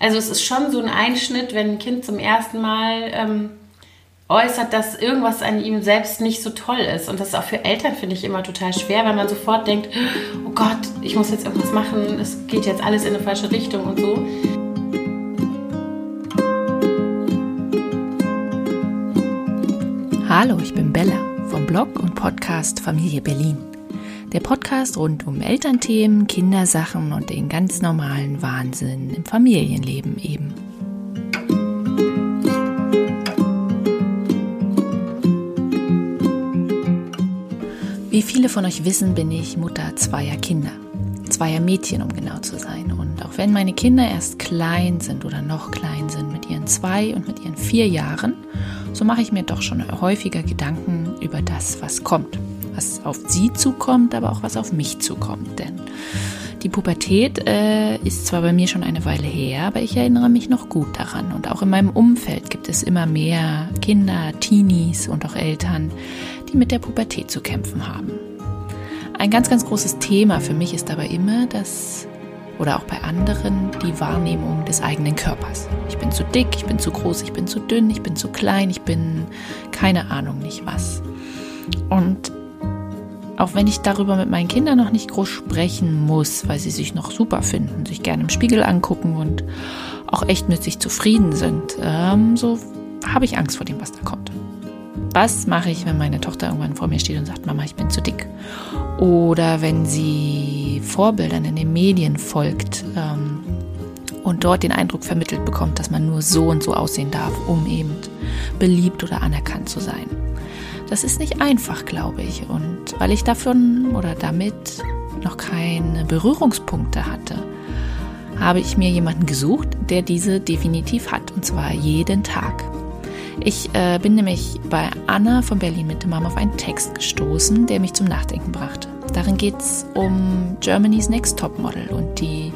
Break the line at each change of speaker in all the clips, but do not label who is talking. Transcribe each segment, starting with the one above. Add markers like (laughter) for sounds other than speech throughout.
Also es ist schon so ein Einschnitt, wenn ein Kind zum ersten Mal ähm, äußert, dass irgendwas an ihm selbst nicht so toll ist. Und das ist auch für Eltern, finde ich, immer total schwer, weil man sofort denkt, oh Gott, ich muss jetzt irgendwas machen, es geht jetzt alles in eine falsche Richtung und so.
Hallo, ich bin Bella vom Blog und Podcast Familie Berlin. Der Podcast rund um Elternthemen, Kindersachen und den ganz normalen Wahnsinn im Familienleben eben. Wie viele von euch wissen, bin ich Mutter zweier Kinder. Zweier Mädchen, um genau zu sein. Und auch wenn meine Kinder erst klein sind oder noch klein sind, mit ihren zwei und mit ihren vier Jahren, so mache ich mir doch schon häufiger Gedanken über das, was kommt was auf sie zukommt, aber auch was auf mich zukommt. Denn die Pubertät äh, ist zwar bei mir schon eine Weile her, aber ich erinnere mich noch gut daran. Und auch in meinem Umfeld gibt es immer mehr Kinder, Teenies und auch Eltern, die mit der Pubertät zu kämpfen haben. Ein ganz, ganz großes Thema für mich ist aber immer das, oder auch bei anderen, die Wahrnehmung des eigenen Körpers. Ich bin zu dick, ich bin zu groß, ich bin zu dünn, ich bin zu klein, ich bin keine Ahnung nicht was. Und auch wenn ich darüber mit meinen Kindern noch nicht groß sprechen muss, weil sie sich noch super finden, sich gerne im Spiegel angucken und auch echt mit sich zufrieden sind, ähm, so habe ich Angst vor dem, was da kommt. Was mache ich, wenn meine Tochter irgendwann vor mir steht und sagt, Mama, ich bin zu dick? Oder wenn sie Vorbildern in den Medien folgt ähm, und dort den Eindruck vermittelt bekommt, dass man nur so und so aussehen darf, um eben beliebt oder anerkannt zu sein. Das ist nicht einfach, glaube ich. Und weil ich davon oder damit noch keine Berührungspunkte hatte, habe ich mir jemanden gesucht, der diese definitiv hat. Und zwar jeden Tag. Ich äh, bin nämlich bei Anna von Berlin Mitte Mom auf einen Text gestoßen, der mich zum Nachdenken brachte. Darin geht es um Germany's Next Top Model und die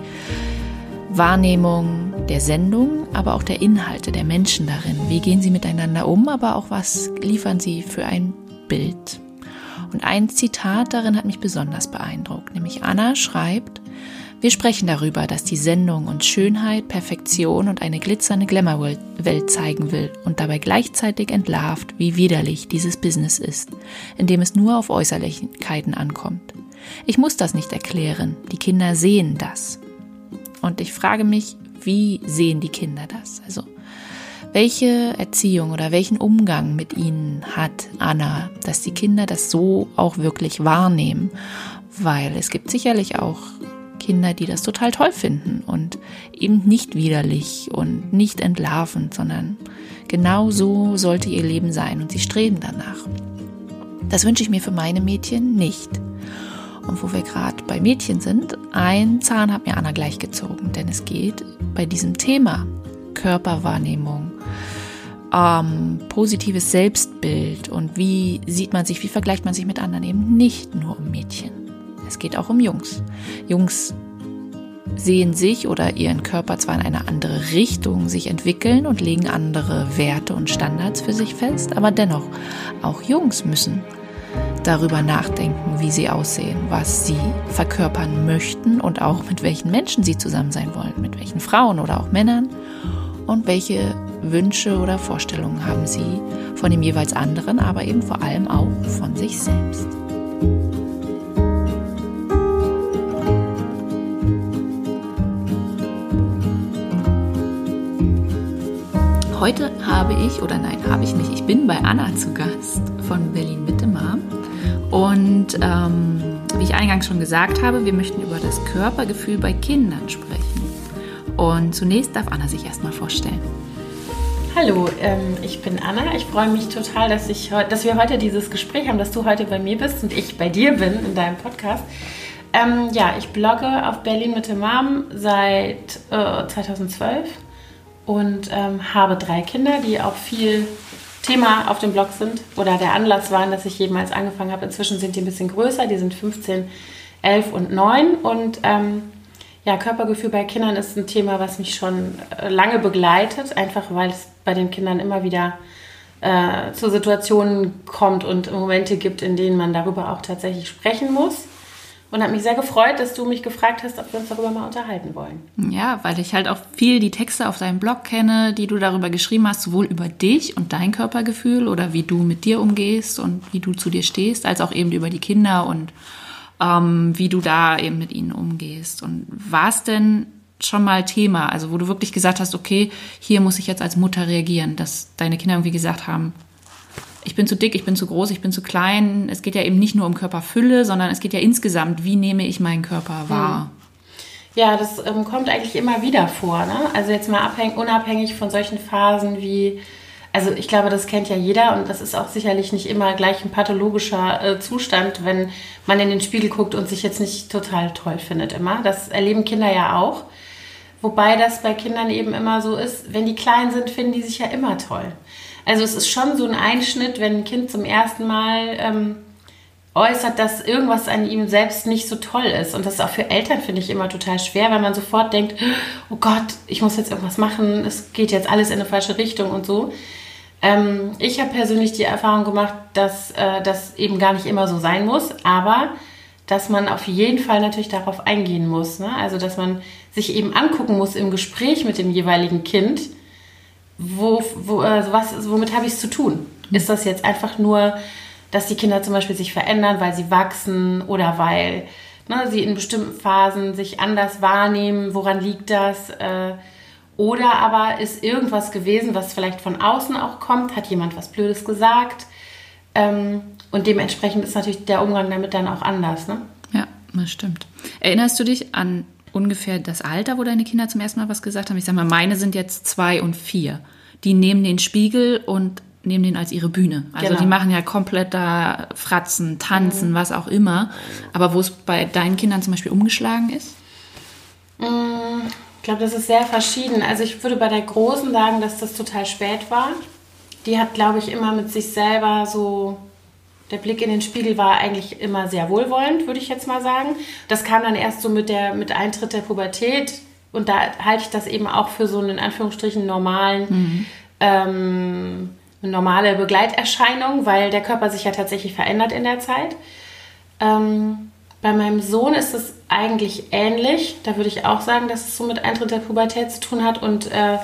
Wahrnehmung der Sendung, aber auch der Inhalte der Menschen darin. Wie gehen sie miteinander um, aber auch was liefern sie für ein Bild. Und ein Zitat darin hat mich besonders beeindruckt, nämlich Anna schreibt, wir sprechen darüber, dass die Sendung uns Schönheit, Perfektion und eine glitzernde Glamour-Welt zeigen will und dabei gleichzeitig entlarvt, wie widerlich dieses Business ist, in dem es nur auf Äußerlichkeiten ankommt. Ich muss das nicht erklären, die Kinder sehen das. Und ich frage mich, wie sehen die Kinder das? Also, welche Erziehung oder welchen Umgang mit ihnen hat Anna, dass die Kinder das so auch wirklich wahrnehmen? Weil es gibt sicherlich auch Kinder, die das total toll finden und eben nicht widerlich und nicht entlarvend, sondern genau so sollte ihr Leben sein und sie streben danach. Das wünsche ich mir für meine Mädchen nicht. Und wo wir gerade bei Mädchen sind, ein Zahn hat mir Anna gleich gezogen, denn es geht bei diesem Thema Körperwahrnehmung, ähm, positives Selbstbild und wie sieht man sich, wie vergleicht man sich mit anderen eben nicht nur um Mädchen. Es geht auch um Jungs. Jungs sehen sich oder ihren Körper zwar in eine andere Richtung sich entwickeln und legen andere Werte und Standards für sich fest, aber dennoch, auch Jungs müssen darüber nachdenken, wie sie aussehen, was sie verkörpern möchten und auch mit welchen Menschen sie zusammen sein wollen, mit welchen Frauen oder auch Männern und welche Wünsche oder Vorstellungen haben sie von dem jeweils anderen, aber eben vor allem auch von sich selbst. Heute habe ich, oder nein, habe ich nicht, ich bin bei Anna zu Gast von Berlin Mittemar. Und ähm, wie ich eingangs schon gesagt habe, wir möchten über das Körpergefühl bei Kindern sprechen. Und zunächst darf Anna sich erstmal vorstellen.
Hallo, ähm, ich bin Anna. Ich freue mich total, dass, ich, dass wir heute dieses Gespräch haben, dass du heute bei mir bist und ich bei dir bin in deinem Podcast. Ähm, ja, ich blogge auf Berlin mit dem Mom seit äh, 2012 und ähm, habe drei Kinder, die auch viel Thema auf dem Blog sind oder der Anlass waren, dass ich jemals angefangen habe. Inzwischen sind die ein bisschen größer, die sind 15, 11 und 9 und ähm, ja, Körpergefühl bei Kindern ist ein Thema, was mich schon äh, lange begleitet, einfach weil es bei den Kindern immer wieder äh, zu Situationen kommt und Momente gibt, in denen man darüber auch tatsächlich sprechen muss. Und habe mich sehr gefreut, dass du mich gefragt hast, ob wir uns darüber mal unterhalten wollen.
Ja, weil ich halt auch viel die Texte auf deinem Blog kenne, die du darüber geschrieben hast, sowohl über dich und dein Körpergefühl oder wie du mit dir umgehst und wie du zu dir stehst, als auch eben über die Kinder und ähm, wie du da eben mit ihnen umgehst. Und war es denn schon mal Thema, also wo du wirklich gesagt hast, okay, hier muss ich jetzt als Mutter reagieren, dass deine Kinder irgendwie gesagt haben, ich bin zu dick, ich bin zu groß, ich bin zu klein. Es geht ja eben nicht nur um Körperfülle, sondern es geht ja insgesamt, wie nehme ich meinen Körper wahr?
Ja, das ähm, kommt eigentlich immer wieder vor. Ne? Also jetzt mal abhängig, unabhängig von solchen Phasen wie, also ich glaube, das kennt ja jeder und das ist auch sicherlich nicht immer gleich ein pathologischer äh, Zustand, wenn man in den Spiegel guckt und sich jetzt nicht total toll findet immer. Das erleben Kinder ja auch. Wobei das bei Kindern eben immer so ist, wenn die klein sind, finden die sich ja immer toll. Also es ist schon so ein Einschnitt, wenn ein Kind zum ersten Mal ähm, äußert, dass irgendwas an ihm selbst nicht so toll ist. Und das ist auch für Eltern, finde ich, immer total schwer, weil man sofort denkt, oh Gott, ich muss jetzt irgendwas machen, es geht jetzt alles in eine falsche Richtung und so. Ähm, ich habe persönlich die Erfahrung gemacht, dass äh, das eben gar nicht immer so sein muss, aber dass man auf jeden Fall natürlich darauf eingehen muss. Ne? Also dass man sich eben angucken muss im Gespräch mit dem jeweiligen Kind, wo, wo, also was, womit habe ich es zu tun? Ist das jetzt einfach nur, dass die Kinder zum Beispiel sich verändern, weil sie wachsen oder weil ne, sie in bestimmten Phasen sich anders wahrnehmen? Woran liegt das? Äh, oder aber ist irgendwas gewesen, was vielleicht von außen auch kommt? Hat jemand was Blödes gesagt? Ähm, und dementsprechend ist natürlich der Umgang damit dann auch anders. Ne?
Ja, das stimmt. Erinnerst du dich an ungefähr das Alter, wo deine Kinder zum ersten Mal was gesagt haben? Ich sag mal, meine sind jetzt zwei und vier. Die nehmen den Spiegel und nehmen den als ihre Bühne. Also genau. die machen ja komplett da Fratzen, Tanzen, mhm. was auch immer. Aber wo es bei deinen Kindern zum Beispiel umgeschlagen ist?
Mm, ich glaube, das ist sehr verschieden. Also ich würde bei der Großen sagen, dass das total spät war. Die hat, glaube ich, immer mit sich selber so der Blick in den Spiegel war eigentlich immer sehr wohlwollend, würde ich jetzt mal sagen. Das kam dann erst so mit, der, mit Eintritt der Pubertät. Und da halte ich das eben auch für so einen in Anführungsstrichen normalen, mhm. ähm, normale Begleiterscheinung, weil der Körper sich ja tatsächlich verändert in der Zeit. Ähm, bei meinem Sohn ist es eigentlich ähnlich. Da würde ich auch sagen, dass es so mit Eintritt der Pubertät zu tun hat. Und äh,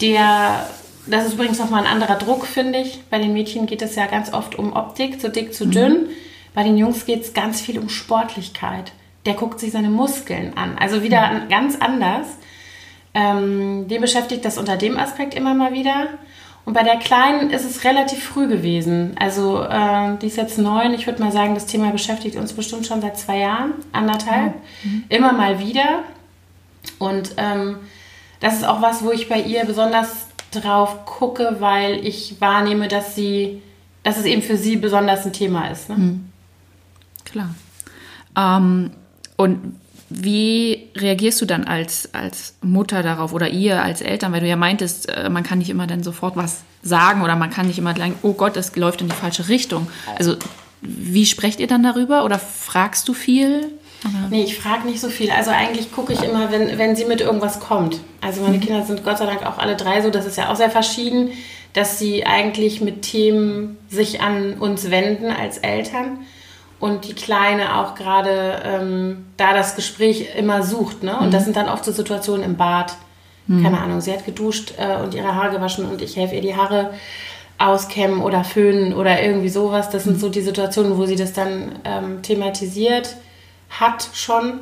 der das ist übrigens nochmal ein anderer Druck, finde ich. Bei den Mädchen geht es ja ganz oft um Optik, zu dick, zu dünn. Mhm. Bei den Jungs geht es ganz viel um Sportlichkeit. Der guckt sich seine Muskeln an. Also wieder mhm. ganz anders. Ähm, den beschäftigt das unter dem Aspekt immer mal wieder. Und bei der Kleinen ist es relativ früh gewesen. Also äh, die ist jetzt neun. Ich würde mal sagen, das Thema beschäftigt uns bestimmt schon seit zwei Jahren, anderthalb. Mhm. Immer mal wieder. Und ähm, das ist auch was, wo ich bei ihr besonders drauf gucke, weil ich wahrnehme, dass sie, dass es eben für sie besonders ein Thema ist. Ne? Mhm.
Klar. Ähm, und wie reagierst du dann als, als Mutter darauf oder ihr als Eltern? Weil du ja meintest, äh, man kann nicht immer dann sofort was sagen oder man kann nicht immer sagen, oh Gott, es läuft in die falsche Richtung. Also wie sprecht ihr dann darüber oder fragst du viel?
Aha. Nee, ich frage nicht so viel. Also eigentlich gucke ich immer, wenn, wenn sie mit irgendwas kommt. Also meine mhm. Kinder sind Gott sei Dank auch alle drei so, das ist ja auch sehr verschieden, dass sie eigentlich mit Themen sich an uns wenden als Eltern und die Kleine auch gerade ähm, da das Gespräch immer sucht. Ne? Und mhm. das sind dann oft so Situationen im Bad. Mhm. Keine Ahnung, sie hat geduscht äh, und ihre Haare gewaschen und ich helfe ihr die Haare auskämmen oder föhnen oder irgendwie sowas. Das sind mhm. so die Situationen, wo sie das dann ähm, thematisiert hat schon.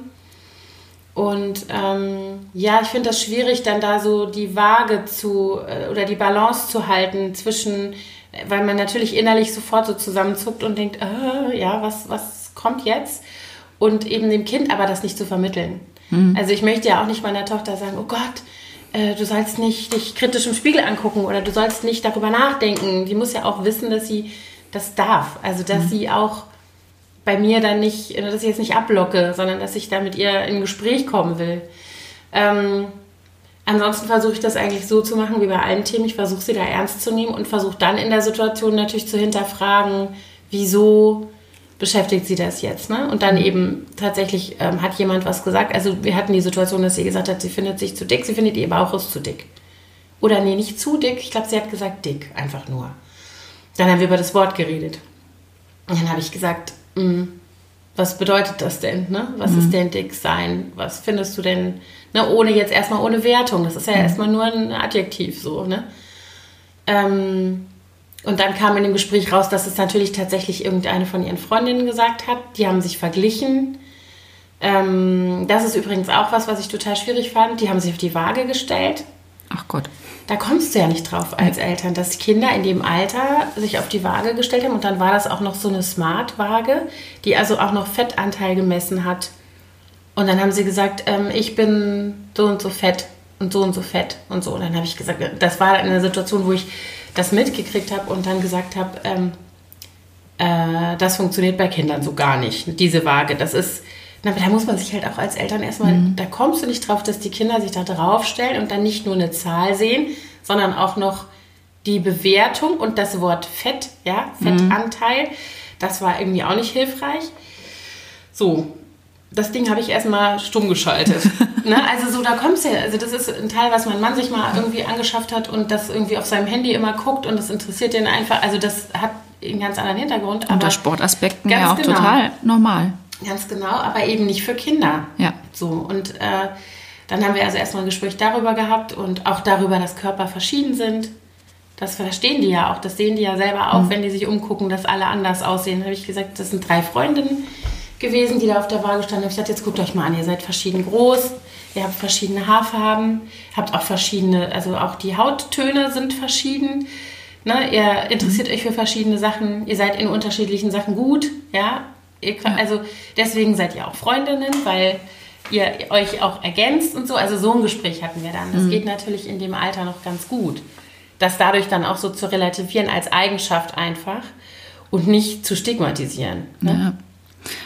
Und ähm, ja, ich finde das schwierig, dann da so die Waage zu äh, oder die Balance zu halten zwischen, weil man natürlich innerlich sofort so zusammenzuckt und denkt, äh, ja, was, was kommt jetzt? Und eben dem Kind aber das nicht zu vermitteln. Mhm. Also ich möchte ja auch nicht meiner Tochter sagen, oh Gott, äh, du sollst nicht dich kritisch im Spiegel angucken oder du sollst nicht darüber nachdenken. Die muss ja auch wissen, dass sie das darf. Also dass mhm. sie auch bei mir dann nicht, dass ich jetzt nicht ablocke, sondern dass ich da mit ihr in Gespräch kommen will. Ähm, ansonsten versuche ich das eigentlich so zu machen wie bei allen Themen. Ich versuche sie da ernst zu nehmen und versuche dann in der Situation natürlich zu hinterfragen, wieso beschäftigt sie das jetzt. Ne? Und dann eben tatsächlich ähm, hat jemand was gesagt. Also wir hatten die Situation, dass sie gesagt hat, sie findet sich zu dick, sie findet ihr Bauch ist zu dick. Oder nee, nicht zu dick, ich glaube, sie hat gesagt dick, einfach nur. Dann haben wir über das Wort geredet. Und dann habe ich gesagt. Was bedeutet das denn? Ne? Was mhm. ist denn dick sein? Was findest du denn, ne? ohne jetzt erstmal ohne Wertung? Das ist ja mhm. erstmal nur ein Adjektiv so, ne? Ähm, und dann kam in dem Gespräch raus, dass es natürlich tatsächlich irgendeine von ihren Freundinnen gesagt hat. Die haben sich verglichen. Ähm, das ist übrigens auch was, was ich total schwierig fand. Die haben sich auf die Waage gestellt.
Ach Gott.
Da kommst du ja nicht drauf als Eltern, dass Kinder in dem Alter sich auf die Waage gestellt haben. Und dann war das auch noch so eine Smart-Waage, die also auch noch Fettanteil gemessen hat. Und dann haben sie gesagt, ähm, ich bin so und so fett und so und so fett und so. Und dann habe ich gesagt, das war eine Situation, wo ich das mitgekriegt habe und dann gesagt habe, ähm, äh, das funktioniert bei Kindern so gar nicht, diese Waage. Das ist, na, da muss man sich halt auch als Eltern erstmal, mhm. da kommst du nicht drauf, dass die Kinder sich da draufstellen und dann nicht nur eine Zahl sehen, sondern auch noch die Bewertung und das Wort Fett, ja, Fettanteil. Mhm. Das war irgendwie auch nicht hilfreich. So, das Ding habe ich erstmal stumm geschaltet. (laughs) ne? Also so, da kommst du ja, also das ist ein Teil, was mein Mann sich mal irgendwie angeschafft hat und das irgendwie auf seinem Handy immer guckt und das interessiert den einfach. Also das hat einen ganz anderen Hintergrund.
Unter Sportaspekten ja auch genau. total normal.
Ganz genau, aber eben nicht für Kinder.
Ja.
So, und äh, dann haben wir also erstmal ein Gespräch darüber gehabt und auch darüber, dass Körper verschieden sind. Das verstehen die ja auch, das sehen die ja selber auch, mhm. wenn die sich umgucken, dass alle anders aussehen. Da habe ich gesagt, das sind drei Freundinnen gewesen, die da auf der Waage standen. Ich sagte, jetzt guckt euch mal an, ihr seid verschieden groß, ihr habt verschiedene Haarfarben, habt auch verschiedene, also auch die Hauttöne sind verschieden. Ne? Ihr interessiert mhm. euch für verschiedene Sachen, ihr seid in unterschiedlichen Sachen gut, ja. Ihr, also deswegen seid ihr auch Freundinnen, weil ihr euch auch ergänzt und so. Also so ein Gespräch hatten wir dann. Das mhm. geht natürlich in dem Alter noch ganz gut. Das dadurch dann auch so zu relativieren als Eigenschaft einfach und nicht zu stigmatisieren. Ne? Ja.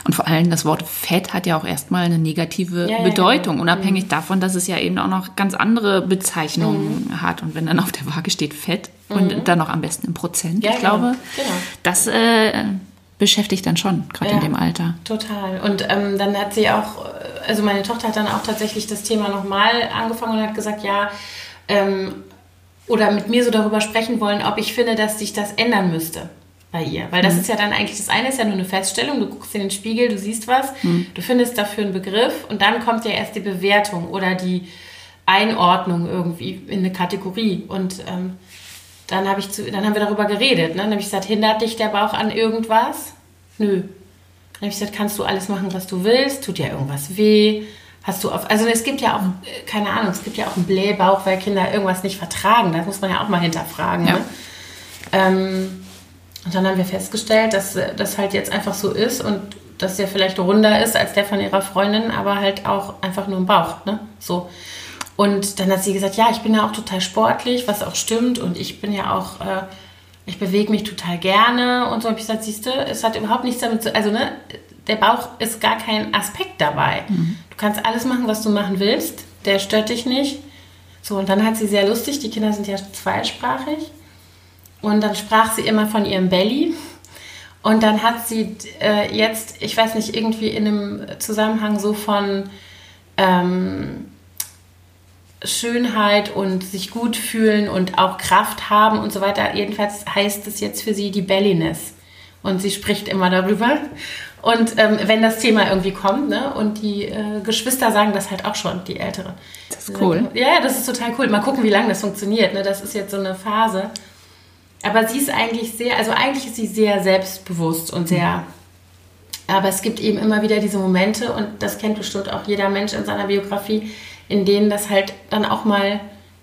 Und vor allem das Wort Fett hat ja auch erstmal eine negative ja, Bedeutung, ja, genau. unabhängig mhm. davon, dass es ja eben auch noch ganz andere Bezeichnungen mhm. hat. Und wenn dann auf der Waage steht Fett mhm. und dann noch am besten im Prozent, ja, ich genau. glaube, genau. das äh, beschäftigt dann schon, gerade in dem Alter.
Total. Und ähm, dann hat sie auch, also meine Tochter hat dann auch tatsächlich das Thema nochmal angefangen und hat gesagt, ja, ähm, oder mit mir so darüber sprechen wollen, ob ich finde, dass sich das ändern müsste bei ihr. Weil das mhm. ist ja dann eigentlich, das eine ist ja nur eine Feststellung, du guckst in den Spiegel, du siehst was, mhm. du findest dafür einen Begriff und dann kommt ja erst die Bewertung oder die Einordnung irgendwie in eine Kategorie. Und ähm, dann, hab ich zu, dann haben wir darüber geredet. Ne? Dann habe ich gesagt, hindert dich der Bauch an irgendwas? Nö. Dann habe ich gesagt, kannst du alles machen, was du willst? Tut dir irgendwas weh? Hast du auf, also es gibt ja auch, äh, keine Ahnung, es gibt ja auch einen Blähbauch, weil Kinder irgendwas nicht vertragen. Das muss man ja auch mal hinterfragen. Ja. Ne? Ähm, und dann haben wir festgestellt, dass das halt jetzt einfach so ist und dass der vielleicht runder ist als der von ihrer Freundin, aber halt auch einfach nur im Bauch, ne? So. Und dann hat sie gesagt, ja, ich bin ja auch total sportlich, was auch stimmt und ich bin ja auch, äh, ich bewege mich total gerne und so. habe ich gesagt, siehst du, es hat überhaupt nichts damit zu, also ne, der Bauch ist gar kein Aspekt dabei. Mhm. Du kannst alles machen, was du machen willst, der stört dich nicht. So, und dann hat sie sehr lustig, die Kinder sind ja zweisprachig und dann sprach sie immer von ihrem Belly. Und dann hat sie äh, jetzt, ich weiß nicht, irgendwie in einem Zusammenhang so von ähm, Schönheit und sich gut fühlen und auch Kraft haben und so weiter. Jedenfalls heißt es jetzt für sie die Belliness. Und sie spricht immer darüber. Und ähm, wenn das Thema irgendwie kommt, ne, und die äh, Geschwister sagen das halt auch schon, die Ältere.
Das ist cool.
Ja, das ist total cool. Mal gucken, wie lange das funktioniert. Ne? Das ist jetzt so eine Phase. Aber sie ist eigentlich sehr, also eigentlich ist sie sehr selbstbewusst und sehr. Aber es gibt eben immer wieder diese Momente, und das kennt bestimmt auch jeder Mensch in seiner Biografie, in denen das halt dann auch mal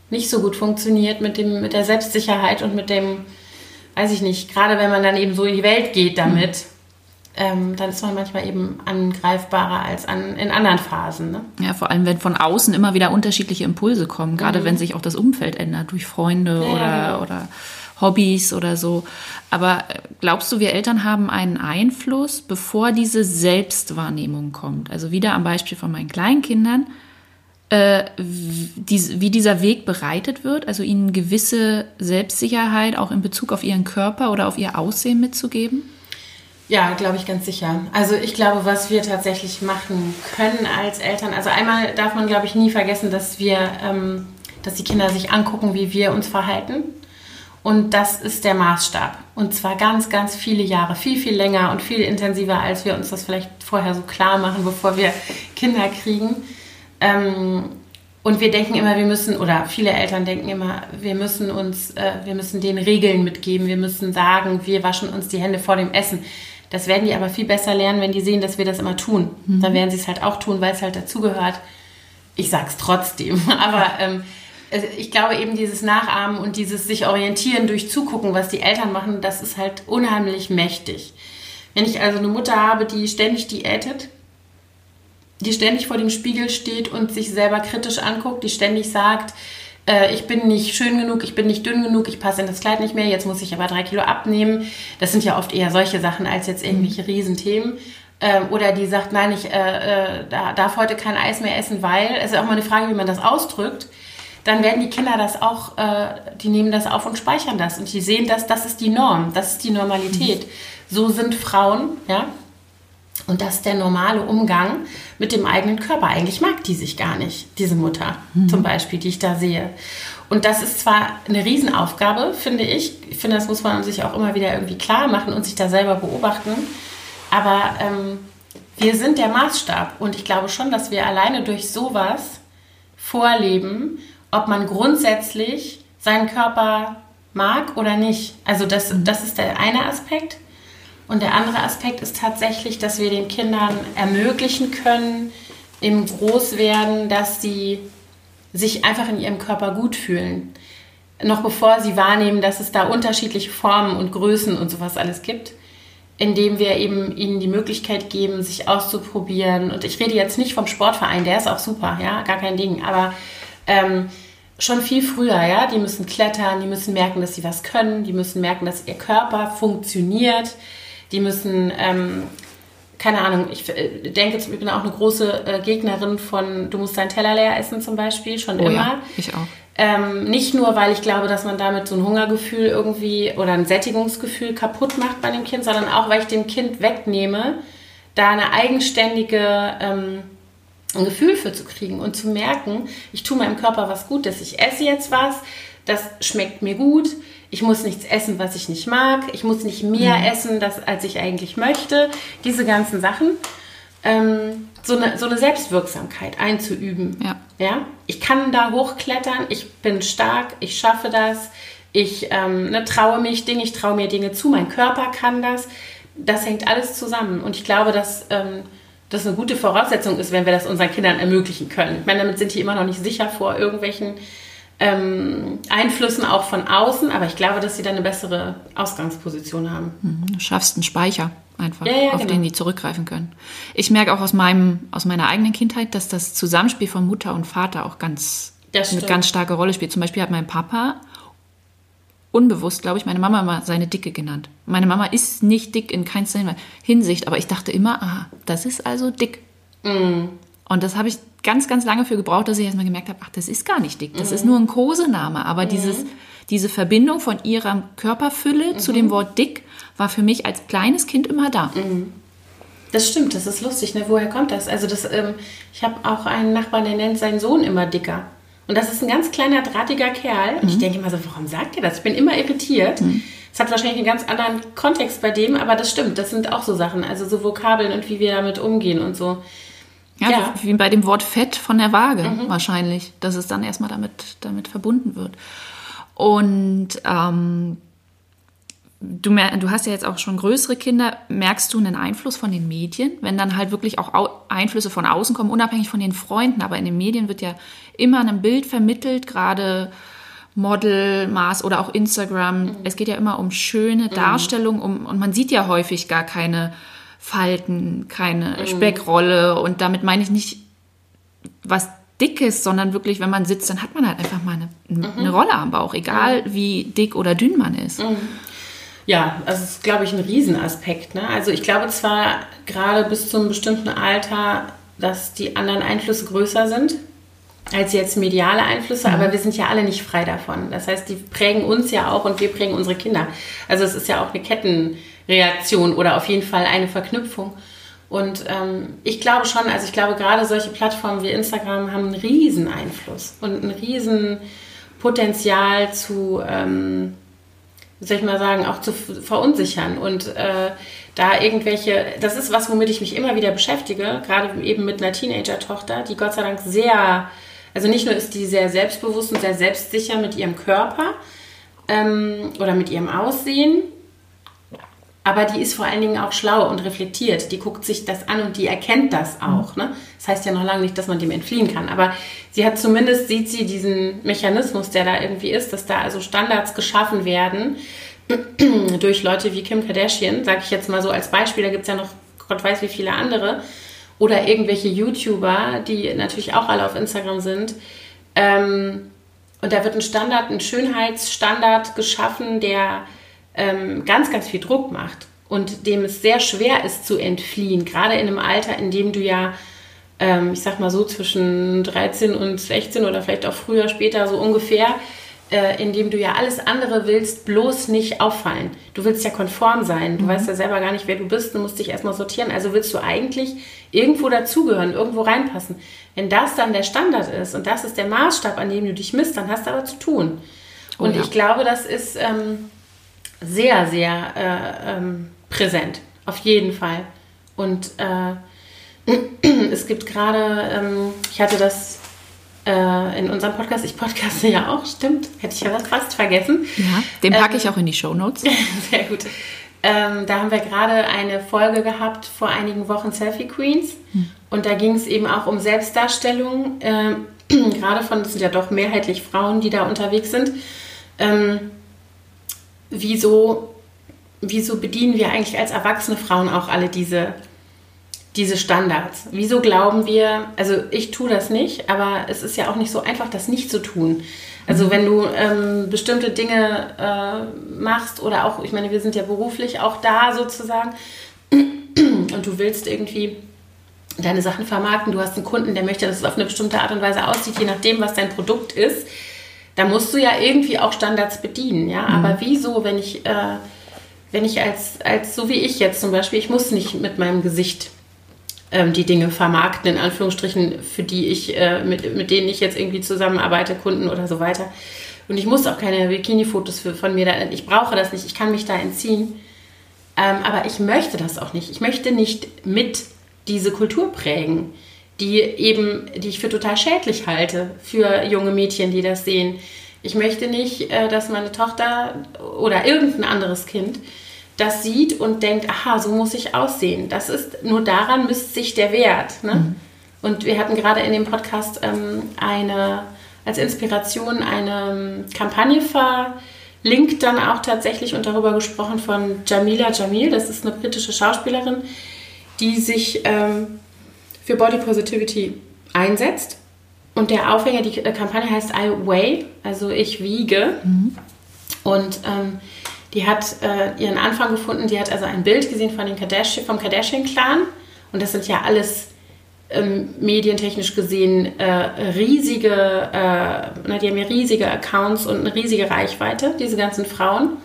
nicht so gut funktioniert mit, dem, mit der Selbstsicherheit und mit dem, weiß ich nicht, gerade wenn man dann eben so in die Welt geht damit, ähm, dann ist man manchmal eben angreifbarer als an, in anderen Phasen. Ne?
Ja, vor allem, wenn von außen immer wieder unterschiedliche Impulse kommen, gerade mhm. wenn sich auch das Umfeld ändert, durch Freunde ja, oder, genau. oder Hobbys oder so. Aber äh, glaubst du, wir Eltern haben einen Einfluss, bevor diese Selbstwahrnehmung kommt? Also wieder am Beispiel von meinen Kleinkindern, äh, wie, dieser Weg bereitet wird, also ihnen gewisse Selbstsicherheit auch in Bezug auf ihren Körper oder auf ihr Aussehen mitzugeben?
Ja, glaube ich ganz sicher. Also ich glaube, was wir tatsächlich machen können als Eltern, also einmal darf man, glaube ich, nie vergessen, dass wir, ähm, dass die Kinder sich angucken, wie wir uns verhalten. Und das ist der Maßstab. Und zwar ganz, ganz viele Jahre, viel, viel länger und viel intensiver, als wir uns das vielleicht vorher so klar machen, bevor wir Kinder kriegen. Ähm, und wir denken immer, wir müssen, oder viele Eltern denken immer, wir müssen uns, äh, wir müssen den Regeln mitgeben, wir müssen sagen, wir waschen uns die Hände vor dem Essen. Das werden die aber viel besser lernen, wenn die sehen, dass wir das immer tun. Mhm. Dann werden sie es halt auch tun, weil es halt dazugehört. Ich sag's trotzdem, (laughs) aber ähm, ich glaube eben dieses Nachahmen und dieses sich orientieren durch Zugucken, was die Eltern machen, das ist halt unheimlich mächtig. Wenn ich also eine Mutter habe, die ständig diätet, die ständig vor dem Spiegel steht und sich selber kritisch anguckt, die ständig sagt, äh, ich bin nicht schön genug, ich bin nicht dünn genug, ich passe in das Kleid nicht mehr, jetzt muss ich aber drei Kilo abnehmen. Das sind ja oft eher solche Sachen als jetzt irgendwelche Riesenthemen. Ähm, oder die sagt, nein, ich äh, äh, darf heute kein Eis mehr essen, weil, es ist auch mal eine Frage, wie man das ausdrückt dann werden die Kinder das auch, äh, die nehmen das auf und speichern das und die sehen das, das ist die Norm, das ist die Normalität. Mhm. So sind Frauen, ja, und das ist der normale Umgang mit dem eigenen Körper. Eigentlich mag die sich gar nicht, diese Mutter mhm. zum Beispiel, die ich da sehe. Und das ist zwar eine Riesenaufgabe, finde ich. Ich finde, das muss man sich auch immer wieder irgendwie klar machen und sich da selber beobachten. Aber ähm, wir sind der Maßstab. Und ich glaube schon, dass wir alleine durch sowas vorleben, ob man grundsätzlich seinen Körper mag oder nicht. Also das, das ist der eine Aspekt. Und der andere Aspekt ist tatsächlich, dass wir den Kindern ermöglichen können, im Großwerden, dass sie sich einfach in ihrem Körper gut fühlen. Noch bevor sie wahrnehmen, dass es da unterschiedliche Formen und Größen und sowas alles gibt, indem wir eben ihnen die Möglichkeit geben, sich auszuprobieren. Und ich rede jetzt nicht vom Sportverein, der ist auch super, ja, gar kein Ding. Aber ähm, schon viel früher, ja, die müssen klettern, die müssen merken, dass sie was können, die müssen merken, dass ihr Körper funktioniert die müssen, ähm, keine Ahnung, ich äh, denke, ich bin auch eine große äh, Gegnerin von, du musst deinen Teller leer essen zum Beispiel, schon oh, immer. Ja,
ich auch.
Ähm, nicht nur, weil ich glaube, dass man damit so ein Hungergefühl irgendwie oder ein Sättigungsgefühl kaputt macht bei dem Kind, sondern auch, weil ich dem Kind wegnehme, da eine eigenständige ähm, ein Gefühl für zu kriegen und zu merken, ich tue meinem Körper was Gutes. Ich esse jetzt was, das schmeckt mir gut, ich muss nichts essen, was ich nicht mag, ich muss nicht mehr mhm. essen, das, als ich eigentlich möchte. Diese ganzen Sachen. Ähm, so, eine, so eine Selbstwirksamkeit einzuüben. Ja. ja. Ich kann da hochklettern, ich bin stark, ich schaffe das, ich ähm, ne, traue mich Dinge, ich traue mir Dinge zu, mein Körper kann das. Das hängt alles zusammen. Und ich glaube, dass ähm, das eine gute Voraussetzung ist, wenn wir das unseren Kindern ermöglichen können. Ich meine, damit sind die immer noch nicht sicher vor irgendwelchen ähm, Einflüssen auch von außen, aber ich glaube, dass sie dann eine bessere Ausgangsposition haben.
Mhm, du schaffst einen Speicher einfach, ja, ja, auf genau. den die zurückgreifen können. Ich merke auch aus, meinem, aus meiner eigenen Kindheit, dass das Zusammenspiel von Mutter und Vater auch ganz, eine ganz starke Rolle spielt. Zum Beispiel hat mein Papa unbewusst, glaube ich, meine Mama mal seine Dicke genannt. Meine Mama ist nicht dick in keinster Hinsicht, aber ich dachte immer, aha, das ist also dick. Mm. Und das habe ich ganz, ganz lange für gebraucht, dass ich erstmal gemerkt habe, ach, das ist gar nicht dick, das mhm. ist nur ein Kosename. Aber mhm. dieses, diese Verbindung von ihrer Körperfülle mhm. zu dem Wort dick war für mich als kleines Kind immer da.
Mhm. Das stimmt, das ist lustig. Ne? Woher kommt das? Also das, ähm, ich habe auch einen Nachbarn, der nennt seinen Sohn immer dicker. Und das ist ein ganz kleiner, drahtiger Kerl. Und ich mhm. denke immer so, warum sagt er das? Ich bin immer irritiert. Es mhm. hat wahrscheinlich einen ganz anderen Kontext bei dem, aber das stimmt. Das sind auch so Sachen. Also so Vokabeln und wie wir damit umgehen und so.
Ja, ja, wie bei dem Wort Fett von der Waage mhm. wahrscheinlich, dass es dann erstmal damit, damit verbunden wird. Und ähm, du, du hast ja jetzt auch schon größere Kinder. Merkst du einen Einfluss von den Medien, wenn dann halt wirklich auch Einflüsse von außen kommen, unabhängig von den Freunden? Aber in den Medien wird ja immer ein Bild vermittelt, gerade Model, Maß oder auch Instagram. Mhm. Es geht ja immer um schöne mhm. Darstellung um, und man sieht ja häufig gar keine Falten, keine mhm. Speckrolle. Und damit meine ich nicht was Dickes, sondern wirklich, wenn man sitzt, dann hat man halt einfach mal eine, mhm. eine Rolle am Bauch, egal mhm. wie dick oder dünn man ist.
Mhm. Ja, also das ist, glaube ich, ein Riesenaspekt. Ne? Also ich glaube zwar gerade bis zu einem bestimmten Alter, dass die anderen Einflüsse größer sind als jetzt mediale Einflüsse, mhm. aber wir sind ja alle nicht frei davon. Das heißt, die prägen uns ja auch und wir prägen unsere Kinder. Also es ist ja auch eine Ketten, Reaktion oder auf jeden Fall eine Verknüpfung. Und ähm, ich glaube schon, also ich glaube gerade solche Plattformen wie Instagram haben einen riesen Einfluss und ein riesen Potenzial zu, ähm, wie soll ich mal sagen, auch zu verunsichern. Und äh, da irgendwelche, das ist was, womit ich mich immer wieder beschäftige, gerade eben mit einer Teenager-Tochter, die Gott sei Dank sehr, also nicht nur ist die sehr selbstbewusst und sehr selbstsicher mit ihrem Körper ähm, oder mit ihrem Aussehen, aber die ist vor allen Dingen auch schlau und reflektiert. Die guckt sich das an und die erkennt das auch. Ne? Das heißt ja noch lange nicht, dass man dem entfliehen kann. Aber sie hat zumindest, sieht sie diesen Mechanismus, der da irgendwie ist, dass da also Standards geschaffen werden (clears throat) durch Leute wie Kim Kardashian, sage ich jetzt mal so als Beispiel. Da gibt es ja noch Gott weiß wie viele andere. Oder irgendwelche YouTuber, die natürlich auch alle auf Instagram sind. Ähm, und da wird ein Standard, ein Schönheitsstandard geschaffen, der ähm, ganz, ganz viel Druck macht und dem es sehr schwer ist zu entfliehen, gerade in einem Alter, in dem du ja, ähm, ich sag mal so, zwischen 13 und 16 oder vielleicht auch früher, später so ungefähr, äh, in dem du ja alles andere willst, bloß nicht auffallen. Du willst ja konform sein, du mhm. weißt ja selber gar nicht, wer du bist, du musst dich erstmal sortieren, also willst du eigentlich irgendwo dazugehören, irgendwo reinpassen. Wenn das dann der Standard ist und das ist der Maßstab, an dem du dich misst, dann hast du aber zu tun. Oh und ja. ich glaube, das ist... Ähm, sehr, sehr äh, ähm, präsent. Auf jeden Fall. Und äh, (clears throat) es gibt gerade, ähm, ich hatte das äh, in unserem Podcast, ich podcaste ja auch, stimmt, hätte ich ja fast vergessen.
Ja, den packe ähm, ich auch in die Show Notes. (laughs)
Sehr gut. Ähm, da haben wir gerade eine Folge gehabt vor einigen Wochen Selfie Queens. Hm. Und da ging es eben auch um Selbstdarstellung, ähm, (clears throat) gerade von, es sind ja doch mehrheitlich Frauen, die da unterwegs sind. Ähm, wieso, wieso bedienen wir eigentlich als erwachsene Frauen auch alle diese, diese Standards? Wieso glauben wir, also ich tue das nicht, aber es ist ja auch nicht so einfach, das nicht zu tun. Also mhm. wenn du ähm, bestimmte Dinge äh, machst oder auch, ich meine, wir sind ja beruflich auch da sozusagen (clears throat) und du willst irgendwie deine Sachen vermarkten, du hast einen Kunden, der möchte, dass es auf eine bestimmte Art und Weise aussieht, je nachdem, was dein Produkt ist, da musst du ja irgendwie auch Standards bedienen, ja. Mhm. Aber wieso, wenn ich, äh, wenn ich als, als, so wie ich jetzt zum Beispiel, ich muss nicht mit meinem Gesicht ähm, die Dinge vermarkten, in Anführungsstrichen, für die ich, äh, mit, mit denen ich jetzt irgendwie zusammenarbeite, Kunden oder so weiter. Und ich muss auch keine Bikini-Fotos von mir da, ich brauche das nicht, ich kann mich da entziehen. Ähm, aber ich möchte das auch nicht. Ich möchte nicht mit diese Kultur prägen die eben, die ich für total schädlich halte für junge Mädchen, die das sehen. Ich möchte nicht, äh, dass meine Tochter oder irgendein anderes Kind das sieht und denkt, aha, so muss ich aussehen. Das ist nur daran misst sich der Wert. Ne? Mhm. Und wir hatten gerade in dem Podcast ähm, eine als Inspiration eine ähm, Kampagne verlinkt dann auch tatsächlich und darüber gesprochen von Jamila Jamil. Das ist eine britische Schauspielerin, die sich ähm, für Body Positivity einsetzt. Und der Aufhänger, die Kampagne heißt I Weigh, also ich wiege. Mhm. Und ähm, die hat äh, ihren Anfang gefunden. Die hat also ein Bild gesehen von den Kardashian, vom Kardashian-Clan. Und das sind ja alles ähm, medientechnisch gesehen äh, riesige, äh, die haben ja riesige Accounts und eine riesige Reichweite, diese ganzen Frauen.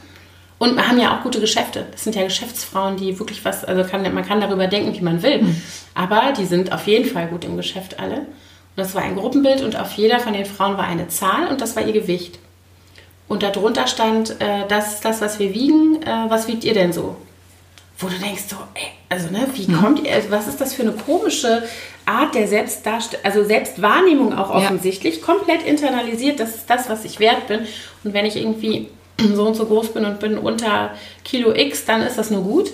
Und wir haben ja auch gute Geschäfte. Das sind ja Geschäftsfrauen, die wirklich was, also kann, man kann darüber denken, wie man will. Aber die sind auf jeden Fall gut im Geschäft alle. Und das war ein Gruppenbild und auf jeder von den Frauen war eine Zahl und das war ihr Gewicht. Und darunter stand, äh, das ist das, was wir wiegen. Äh, was wiegt ihr denn so? Wo du denkst so, ey, also ne, wie mhm. kommt ihr, also was ist das für eine komische Art der Selbstdarstellung, also Selbstwahrnehmung auch offensichtlich, ja. komplett internalisiert, das ist das, was ich wert bin. Und wenn ich irgendwie (clears throat) so und so groß bin und bin unter Kilo X, dann ist das nur gut.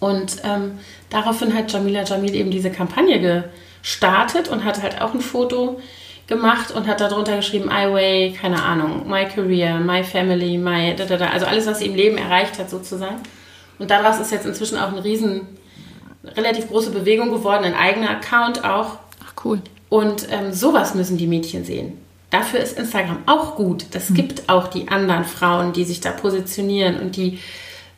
Und ähm, daraufhin hat Jamila Jamil eben diese Kampagne gestartet und hat halt auch ein Foto gemacht und hat darunter geschrieben, I weigh, keine Ahnung, my career, my family, my, da, da, da, also alles, was sie im Leben erreicht hat sozusagen. Und daraus ist jetzt inzwischen auch eine riesen, relativ große Bewegung geworden, ein eigener Account auch.
Ach cool.
Und ähm, sowas müssen die Mädchen sehen. Dafür ist Instagram auch gut. Das mhm. gibt auch die anderen Frauen, die sich da positionieren und die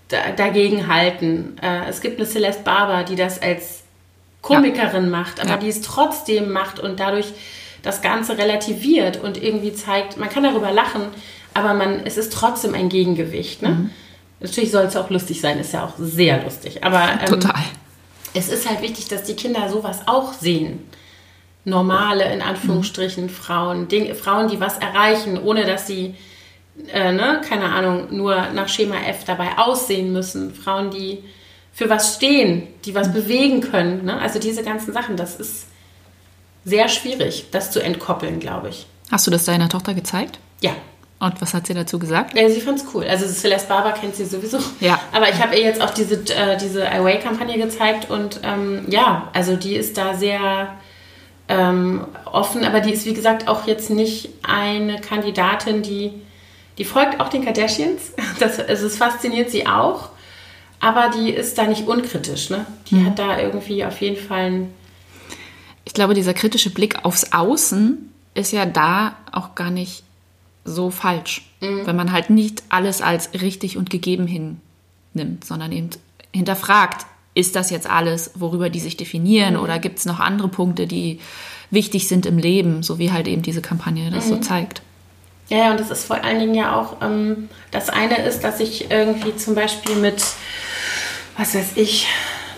da, dagegen halten. Äh, es gibt eine Celeste Barber, die das als Komikerin ja. macht, aber ja. die es trotzdem macht und dadurch das Ganze relativiert und irgendwie zeigt, man kann darüber lachen, aber man, es ist trotzdem ein Gegengewicht. Ne? Mhm. Natürlich soll es auch lustig sein, ist ja auch sehr lustig. Aber ähm,
Total.
es ist halt wichtig, dass die Kinder sowas auch sehen normale, in Anführungsstrichen, Frauen, Ding, Frauen, die was erreichen, ohne dass sie, äh, ne, keine Ahnung, nur nach Schema F dabei aussehen müssen. Frauen, die für was stehen, die was bewegen können. Ne? Also diese ganzen Sachen, das ist sehr schwierig, das zu entkoppeln, glaube ich.
Hast du das deiner Tochter gezeigt?
Ja.
Und was hat sie dazu gesagt?
Ja, sie fand es cool. Also Celeste Barber kennt sie sowieso.
Ja.
Aber ich habe ihr jetzt auch diese, äh, diese Away-Kampagne gezeigt und ähm, ja, also die ist da sehr ähm, offen, aber die ist wie gesagt auch jetzt nicht eine Kandidatin, die, die folgt auch den Kardashians. (laughs) Das, also es fasziniert sie auch, aber die ist da nicht unkritisch. Ne? Die
Mhm.
hat da irgendwie auf jeden Fall ein
Ich glaube, dieser kritische Blick aufs Außen ist ja da auch gar nicht so falsch. Wenn man halt nicht alles als richtig und gegeben hinnimmt, sondern eben hinterfragt, ist das jetzt alles, worüber die sich definieren oder gibt es noch andere Punkte, die wichtig sind im Leben, so wie halt eben diese Kampagne das so zeigt.
Ja, ja, und das ist vor allen Dingen ja auch, ähm, das eine ist, dass ich irgendwie zum Beispiel mit, was weiß ich,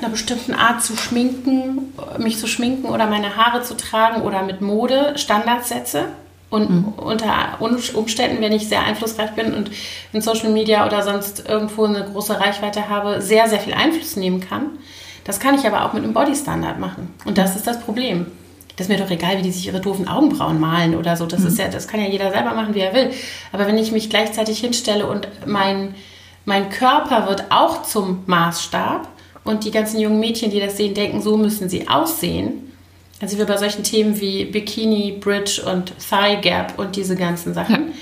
einer bestimmten Art zu schminken, mich zu schminken oder meine Haare zu tragen oder mit Mode Standards setze. Und unter Un- Umständen, wenn ich sehr einflussreich bin und in Social Media oder sonst irgendwo eine große Reichweite habe, sehr, sehr viel Einfluss nehmen kann. Das kann ich aber auch mit einem Bodystandard machen. Und das ist das Problem. Das ist mir doch egal, wie die sich ihre doofen Augenbrauen malen oder so. Das ist ja, das kann ja jeder selber machen, wie er will. Aber wenn ich mich gleichzeitig hinstelle und mein, mein Körper wird auch zum Maßstab und die ganzen jungen Mädchen, die das sehen, denken, so müssen sie aussehen. Also wir bei solchen Themen wie Bikini, Bridge und Thigh Gap und diese ganzen Sachen,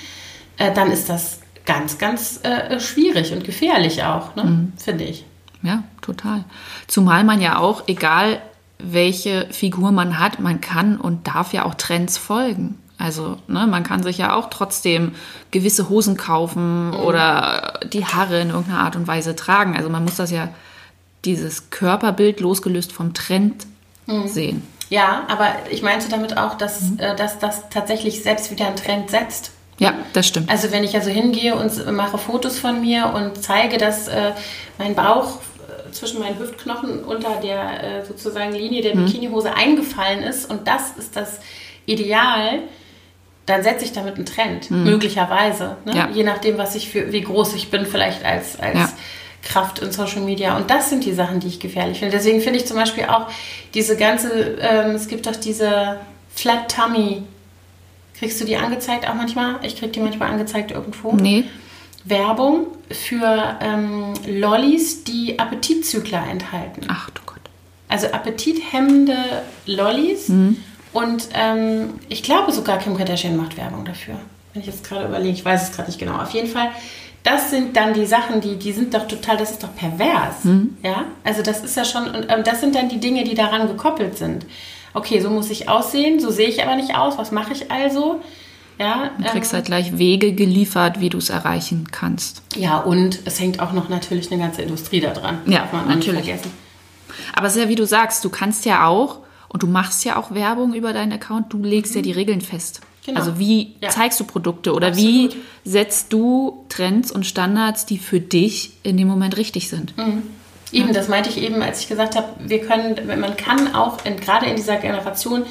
äh, dann ist das ganz, ganz äh, schwierig und gefährlich auch, ne? finde ich.
Ja, total. Zumal man ja auch, egal welche Figur man hat, man kann und darf ja auch Trends folgen. Also ne, man kann sich ja auch trotzdem gewisse Hosen kaufen oder die Haare in irgendeiner Art und Weise tragen. Also man muss das ja, dieses Körperbild losgelöst vom Trend sehen.
Ja, aber ich meinte damit auch, dass, äh, dass das tatsächlich selbst wieder einen Trend setzt.
Ja, das stimmt.
Also wenn ich also hingehe und mache Fotos von mir und zeige, dass äh, mein Bauch äh, zwischen meinen Hüftknochen unter der äh, sozusagen Linie der Bikinihose eingefallen ist und das ist das Ideal, dann setze ich damit einen Trend, möglicherweise. Ne?
Ja.
Je nachdem, was ich für, wie groß ich bin, vielleicht als, als
Ja.
Kraft in Social Media. Und das sind die Sachen, die ich gefährlich finde. Deswegen finde ich zum Beispiel auch diese ganze, ähm, es gibt doch diese Flat Tummy. Kriegst du die angezeigt auch manchmal? Ich krieg die manchmal angezeigt irgendwo.
Nee,
Werbung für ähm, Lollis, die Appetitzügler enthalten.
ach du Gott.
Also appetithemmende Lollis. Und ähm, ich glaube sogar Kim Kardashian macht Werbung dafür. Wenn ich jetzt gerade überlege, ich weiß es gerade nicht genau. Auf jeden Fall, das sind dann die Sachen, die, die sind doch total, das ist doch pervers. Ja, also das ist ja schon, und ähm, das sind dann die Dinge, die daran gekoppelt sind. Okay, so muss ich aussehen, so sehe ich aber nicht aus. Was mache ich also? Ja,
Du kriegst
ähm,
halt gleich Wege geliefert, wie du es erreichen kannst.
ja, und es hängt auch noch natürlich eine ganze Industrie da dran.
Ja,
Darf man auch
natürlich. Aber es ist ja, wie du sagst, du kannst ja auch und du machst ja auch Werbung über deinen Account, du legst ja die Regeln fest.
Genau.
Also wie
Ja.
zeigst du Produkte oder
Absolut.
wie setzt du Trends und Standards, die für dich in dem Moment richtig sind?
Eben, das meinte ich eben, als ich gesagt habe, wir können, man kann auch in, gerade in dieser Generation,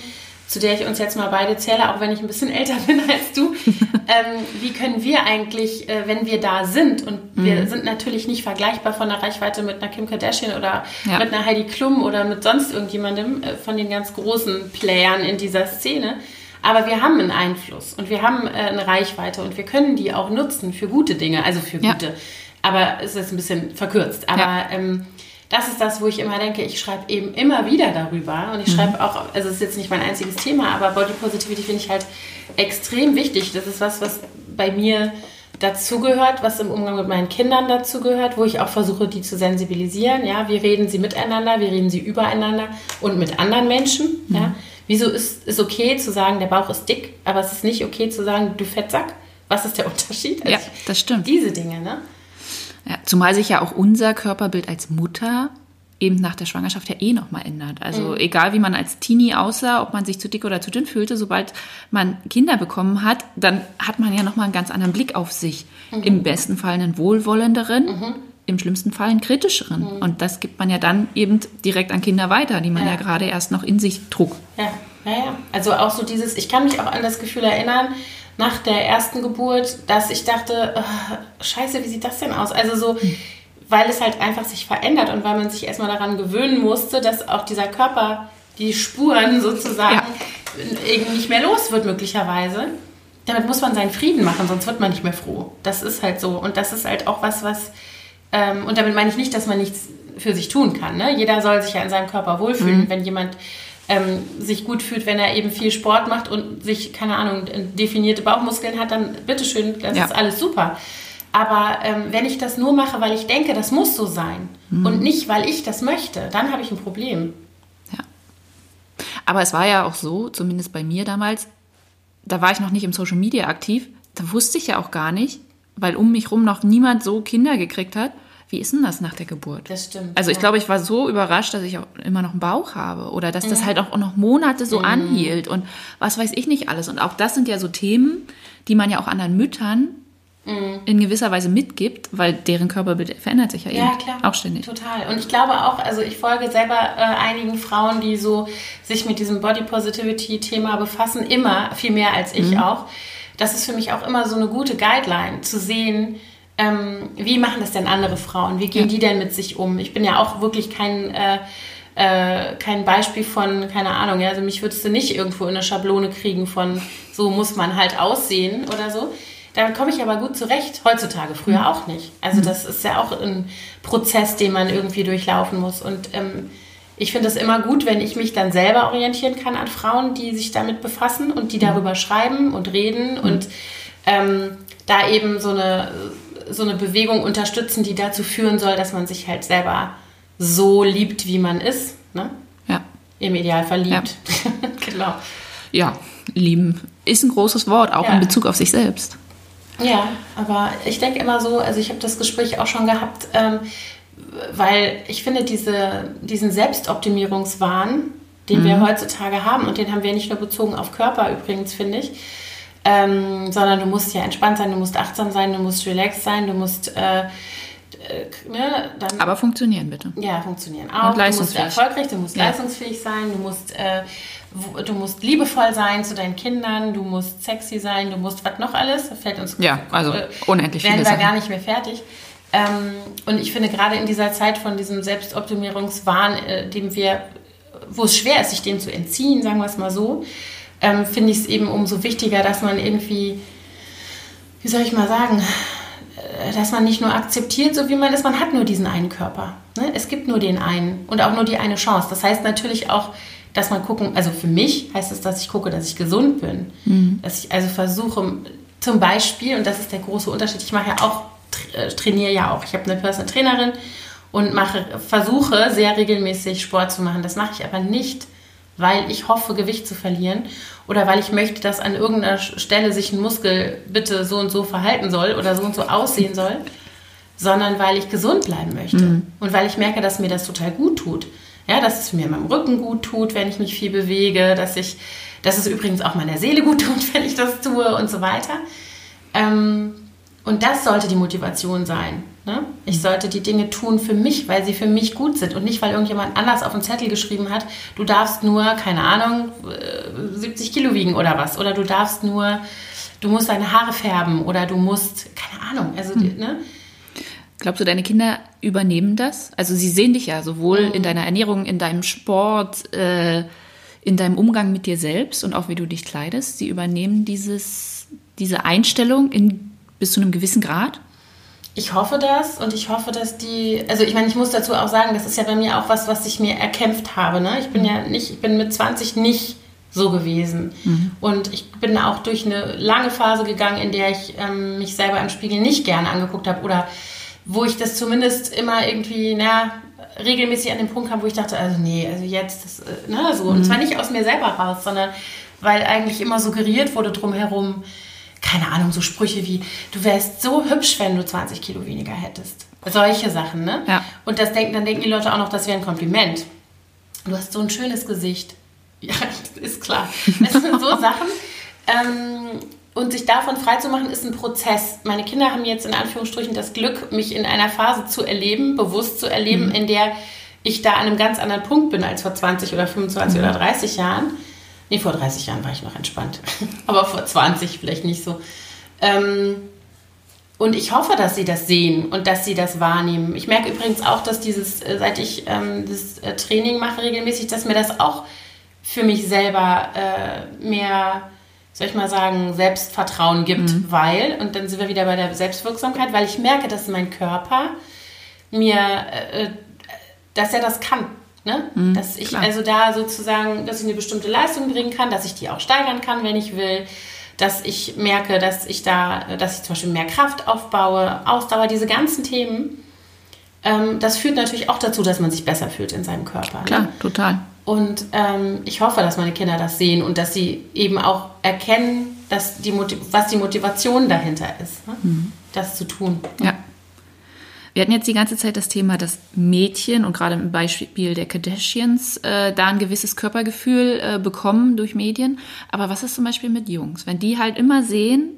zu der ich uns jetzt mal beide zähle, auch wenn ich ein bisschen älter (laughs) bin als du, (laughs) ähm, wie können wir eigentlich, äh, wenn wir da sind, und wir sind natürlich nicht vergleichbar von der Reichweite mit einer Kim Kardashian oder
Ja.
mit einer Heidi Klum oder mit sonst irgendjemandem äh, von den ganz großen Playern in dieser Szene. Aber wir haben einen Einfluss und wir haben äh, eine Reichweite und wir können die auch nutzen für gute Dinge, also für
Ja.
gute. Aber es ist ein bisschen verkürzt. Aber
Ja.
ähm, das ist das, wo ich immer denke, ich schreibe eben immer wieder darüber. Und ich schreibe auch, also es ist jetzt nicht mein einziges Thema, aber Body Positivity finde ich halt extrem wichtig. Das ist was, was bei mir dazugehört, was im Umgang mit meinen Kindern dazugehört, wo ich auch versuche, die zu sensibilisieren. Ja, wie reden sie miteinander, wie reden sie übereinander und mit anderen Menschen. Ja, wieso ist es okay zu sagen, der Bauch ist dick, aber es ist nicht okay zu sagen, du Fettsack? Was ist der (laughs) Unterschied?
Ja,
Also
das stimmt.
Diese Dinge, ne?
Ja, zumal sich ja auch unser Körperbild als Mutter eben nach der Schwangerschaft ja eh nochmal ändert. Also egal wie man als Teenie aussah, ob man sich zu dick oder zu dünn fühlte, sobald man Kinder bekommen hat, dann hat man ja nochmal einen ganz anderen Blick auf sich. Im besten Fall einen wohlwollenderen, im schlimmsten Fall einen kritischeren. Und das gibt man ja dann eben direkt an Kinder weiter, die man ja,
Ja.
gerade erst noch in sich trug.
Ja, naja. Also auch so dieses, ich kann mich auch an das Gefühl erinnern, nach der ersten Geburt, dass ich dachte, "Ah, scheiße, wie sieht das denn aus? Also so, weil es halt einfach sich verändert und weil man sich erstmal daran gewöhnen musste, dass auch dieser Körper die Spuren sozusagen ja. irgendwie nicht mehr los wird möglicherweise. Damit muss man seinen Frieden machen, sonst wird man nicht mehr froh. Das ist halt so. Und das ist halt auch was, was, ähm, und damit meine ich nicht, dass man nichts für sich tun kann. Ne? Jeder soll sich ja in seinem Körper wohlfühlen. Mhm. Wenn jemand ähm, sich gut fühlt, wenn er eben viel Sport macht und sich, keine Ahnung, definierte Bauchmuskeln hat, dann bitteschön, das ja. ist alles super. Aber ähm, wenn ich das nur mache, weil ich denke, das muss so sein mhm. und nicht, weil ich das möchte, dann habe ich ein Problem.
Ja. Aber es war ja auch so, zumindest bei mir damals, da war ich noch nicht im Social Media aktiv, da wusste ich ja auch gar nicht, weil um mich rum noch niemand so Kinder gekriegt hat wie ist denn das nach der Geburt?
Das stimmt.
Also ich ja. glaube, ich war so überrascht, dass ich auch immer noch einen Bauch habe oder dass das mhm. halt auch noch Monate so mhm. anhielt und was weiß ich nicht alles. Und auch das sind ja so Themen, die man ja auch anderen Müttern mhm. in gewisser Weise mitgibt, weil deren Körperbild verändert sich ja, ja eben klar. auch ständig.
Total. Und ich glaube auch, also ich folge selber äh, einigen Frauen, die so sich mit diesem Body Positivity Thema befassen, immer viel mehr als ich mhm. auch. Das ist für mich auch immer so eine gute Guideline zu sehen, ähm, wie machen das denn andere Frauen? Wie gehen ja. die denn mit sich um? Ich bin ja auch wirklich kein, äh, äh, kein Beispiel von, keine Ahnung, ja, also mich würdest du nicht irgendwo in eine Schablone kriegen von, so muss man halt aussehen oder so. Damit komme ich aber gut zurecht, heutzutage, früher mhm. auch nicht. Also mhm. das ist ja auch ein Prozess, den man irgendwie durchlaufen muss. Und ähm, ich finde es immer gut, wenn ich mich dann selber orientieren kann an Frauen, die sich damit befassen und die mhm. darüber schreiben und reden mhm. und ähm, da eben so eine so eine Bewegung unterstützen, die dazu führen soll, dass man sich halt selber so liebt, wie man ist. Ne?
Ja.
Im Idealfall liebt.
Ja. (laughs) genau. Ja, lieben ist ein großes Wort, auch ja. in Bezug auf sich selbst.
Ja, aber ich denke immer so, also ich habe das Gespräch auch schon gehabt, ähm, weil ich finde, diese, diesen Selbstoptimierungswahn, den mhm. wir heutzutage haben, und den haben wir nicht nur bezogen auf Körper übrigens, finde ich, ähm, sondern du musst ja entspannt sein, du musst achtsam sein, du musst relaxed sein, du musst äh, äh,
ne, dann, aber funktionieren bitte.
Ja, funktionieren auch. Und leistungsfähig. Du musst erfolgreich, du musst ja. leistungsfähig sein, du musst, äh, du musst liebevoll sein zu deinen Kindern, du musst sexy sein, du musst was noch alles. Das fällt uns
Ja, also äh, unendlich
werden viele wir gar nicht mehr fertig. Ähm, und ich finde gerade in dieser Zeit von diesem Selbstoptimierungswahn, äh, dem wir, wo es schwer ist, sich dem zu entziehen, sagen wir es mal so, ähm, finde ich es eben umso wichtiger, dass man irgendwie, wie soll ich mal sagen, äh, dass man nicht nur akzeptiert, so wie man ist, man hat nur diesen einen Körper. Ne? Es gibt nur den einen und auch nur die eine Chance. Das heißt natürlich auch, dass man gucken, also für mich heißt es, dass ich gucke, dass ich gesund bin. Mhm. Dass ich also versuche, zum Beispiel, und das ist der große Unterschied, ich mache ja auch, äh, trainiere ja auch. Ich habe eine Personal Trainerin und mache, versuche sehr regelmäßig Sport zu machen. Das mache ich aber nicht, weil ich hoffe, Gewicht zu verlieren oder weil ich möchte, dass an irgendeiner Stelle sich ein Muskel bitte so und so verhalten soll oder so und so aussehen soll, sondern weil ich gesund bleiben möchte mhm. und weil ich merke, dass mir das total gut tut. Ja, dass es mir in meinem Rücken gut tut, wenn ich mich viel bewege, dass ich, dass es übrigens auch meiner Seele gut tut, (laughs) wenn ich das tue und so weiter. Ähm, und das sollte die Motivation sein. Ne? Ich sollte die Dinge tun für mich, weil sie für mich gut sind und nicht, weil irgendjemand anders auf einen Zettel geschrieben hat, du darfst nur, keine Ahnung, 70 äh, Kilo wiegen oder was. Oder du darfst nur, du musst deine Haare färben oder du musst, keine Ahnung. Also, hm. ne?
Glaubst du, deine Kinder übernehmen das? Also sie sehen dich ja sowohl mhm. in deiner Ernährung, in deinem Sport, äh, in deinem Umgang mit dir selbst und auch wie du dich kleidest. Sie übernehmen dieses, diese Einstellung in, bis zu einem gewissen Grad?
Ich hoffe das und ich hoffe, dass die, also ich meine, ich muss dazu auch sagen, das ist ja bei mir auch was, was ich mir erkämpft habe. Ne? Ich bin mhm. ja nicht, ich bin mit 20 nicht so gewesen. Mhm. Und ich bin auch durch eine lange Phase gegangen, in der ich ähm, mich selber im Spiegel nicht gerne angeguckt habe oder wo ich das zumindest immer irgendwie, na, regelmäßig an den Punkt kam, wo ich dachte, also nee, also jetzt, das, äh, ne, so. Mhm. Und zwar nicht aus mir selber raus, sondern weil eigentlich immer suggeriert wurde drumherum, keine Ahnung, so Sprüche wie, du wärst so hübsch, wenn du 20 Kilo weniger hättest. Solche Sachen, ne?
Ja.
Und das denken, dann denken die Leute auch noch, das wäre ein Kompliment. Du hast so ein schönes Gesicht. (laughs) Ja, ist klar. Das sind so Sachen. Ähm, und sich davon freizumachen, ist ein Prozess. Meine Kinder haben jetzt in Anführungsstrichen das Glück, mich in einer Phase zu erleben, bewusst zu erleben, mhm. in der ich da an einem ganz anderen Punkt bin als vor 20 oder 25 mhm. oder 30 Jahren. Nee, vor 30 Jahren war ich noch entspannt. (laughs) Aber vor 20 vielleicht nicht so. Ähm, und ich hoffe, dass sie das sehen und dass sie das wahrnehmen. Ich merke übrigens auch, dass dieses, äh, seit ich ähm, das äh, Training mache regelmäßig, dass mir das auch für mich selber äh, mehr, soll ich mal sagen, Selbstvertrauen gibt, mhm. weil, und dann sind wir wieder bei der Selbstwirksamkeit, weil ich merke, dass mein Körper mir, äh, äh dass er das kann. Ne? Mhm, dass ich klar. also da sozusagen, dass ich eine bestimmte Leistung bringen kann, dass ich die auch steigern kann, wenn ich will, dass ich merke, dass ich da, dass ich zum Beispiel mehr Kraft aufbaue, Ausdauer, diese ganzen Themen. Ähm, das führt natürlich auch dazu, dass man sich besser fühlt in seinem Körper. Ne?
Klar, ne? total.
Und ähm, ich hoffe, dass meine Kinder das sehen und dass sie eben auch erkennen, dass die was die Motivation dahinter ist, ne? mhm. das zu tun.
Ja. Wir hatten jetzt die ganze Zeit das Thema, dass Mädchen und gerade im Beispiel der Kardashians äh, da ein gewisses Körpergefühl äh, bekommen durch Medien. Aber was ist zum Beispiel mit Jungs? Wenn die halt immer sehen,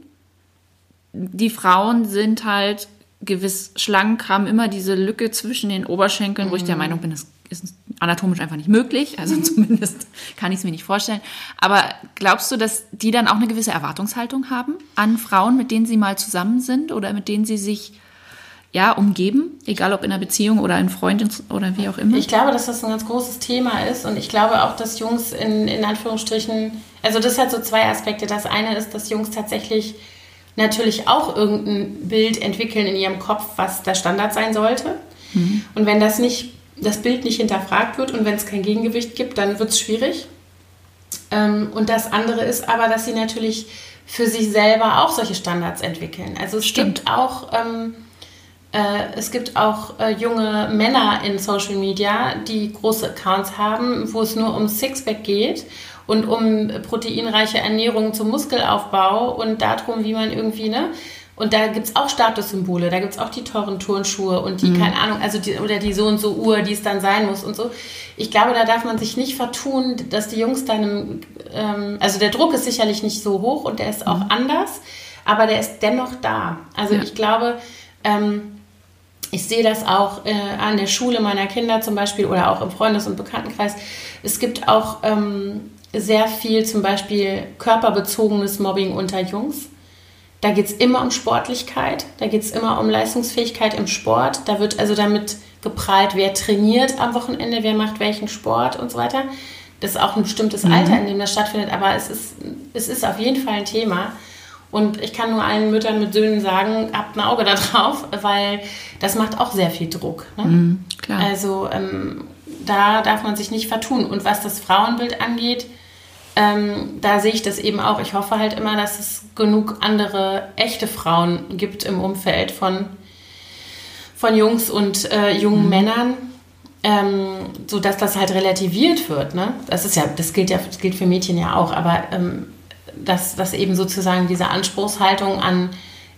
die Frauen sind halt gewiss schlank, haben immer diese Lücke zwischen den Oberschenkeln, mhm. wo ich der mhm. Meinung bin, das ist anatomisch einfach nicht möglich. Also (laughs) zumindest kann ich es mir nicht vorstellen. Aber glaubst du, dass die dann auch eine gewisse Erwartungshaltung haben an Frauen, mit denen sie mal zusammen sind oder mit denen sie sich ja, umgeben, egal ob in einer Beziehung oder in Freundin oder wie auch immer?
Ich glaube, dass das ein ganz großes Thema ist und ich glaube auch, dass Jungs in, in Anführungsstrichen, also das hat so zwei Aspekte. Das eine ist, dass Jungs tatsächlich natürlich auch irgendein Bild entwickeln in ihrem Kopf, was der Standard sein sollte. Mhm. Und wenn das nicht, das Bild nicht hinterfragt wird und wenn es kein Gegengewicht gibt, dann wird es schwierig. Ähm, und das andere ist aber, dass sie natürlich für sich selber auch solche Standards entwickeln. Also es Stimmt. gibt auch ähm, äh, es gibt auch äh, junge Männer in Social Media, die große Accounts haben, wo es nur um Sixpack geht und um proteinreiche Ernährung zum Muskelaufbau und darum, wie man irgendwie, ne? Und da gibt es auch Statussymbole, da gibt es auch die teuren Turnschuhe und die, mhm. keine Ahnung, also die, oder die so und so Uhr, die es dann sein muss und so. Ich glaube, da darf man sich nicht vertun, dass die Jungs dann, ähm, also der Druck ist sicherlich nicht so hoch und der ist auch mhm. anders, aber der ist dennoch da. Also ja. ich glaube, ähm, ich sehe das auch äh, an der Schule meiner Kinder zum Beispiel oder auch im Freundes- und Bekanntenkreis. Es gibt auch ähm, sehr viel zum Beispiel körperbezogenes Mobbing unter Jungs. Da geht es immer um Sportlichkeit, da geht es immer um Leistungsfähigkeit im Sport. Da wird also damit geprahlt, wer trainiert am Wochenende, wer macht welchen Sport und so weiter. Das ist auch ein bestimmtes mhm. Alter, in dem das stattfindet, aber es ist, es ist auf jeden Fall ein Thema. Und ich kann nur allen Müttern mit Söhnen sagen, habt ein Auge da drauf, weil das macht auch sehr viel Druck. Ne? Mhm, also ähm, da darf man sich nicht vertun. Und was das Frauenbild angeht, ähm, da sehe ich das eben auch. Ich hoffe halt immer, dass es genug andere echte Frauen gibt im Umfeld von, von Jungs und äh, jungen mhm. Männern, ähm, so dass das halt relativiert wird. Ne? Das ist ja, das gilt ja, das gilt für Mädchen ja auch, aber ähm, dass, dass eben sozusagen diese Anspruchshaltung an,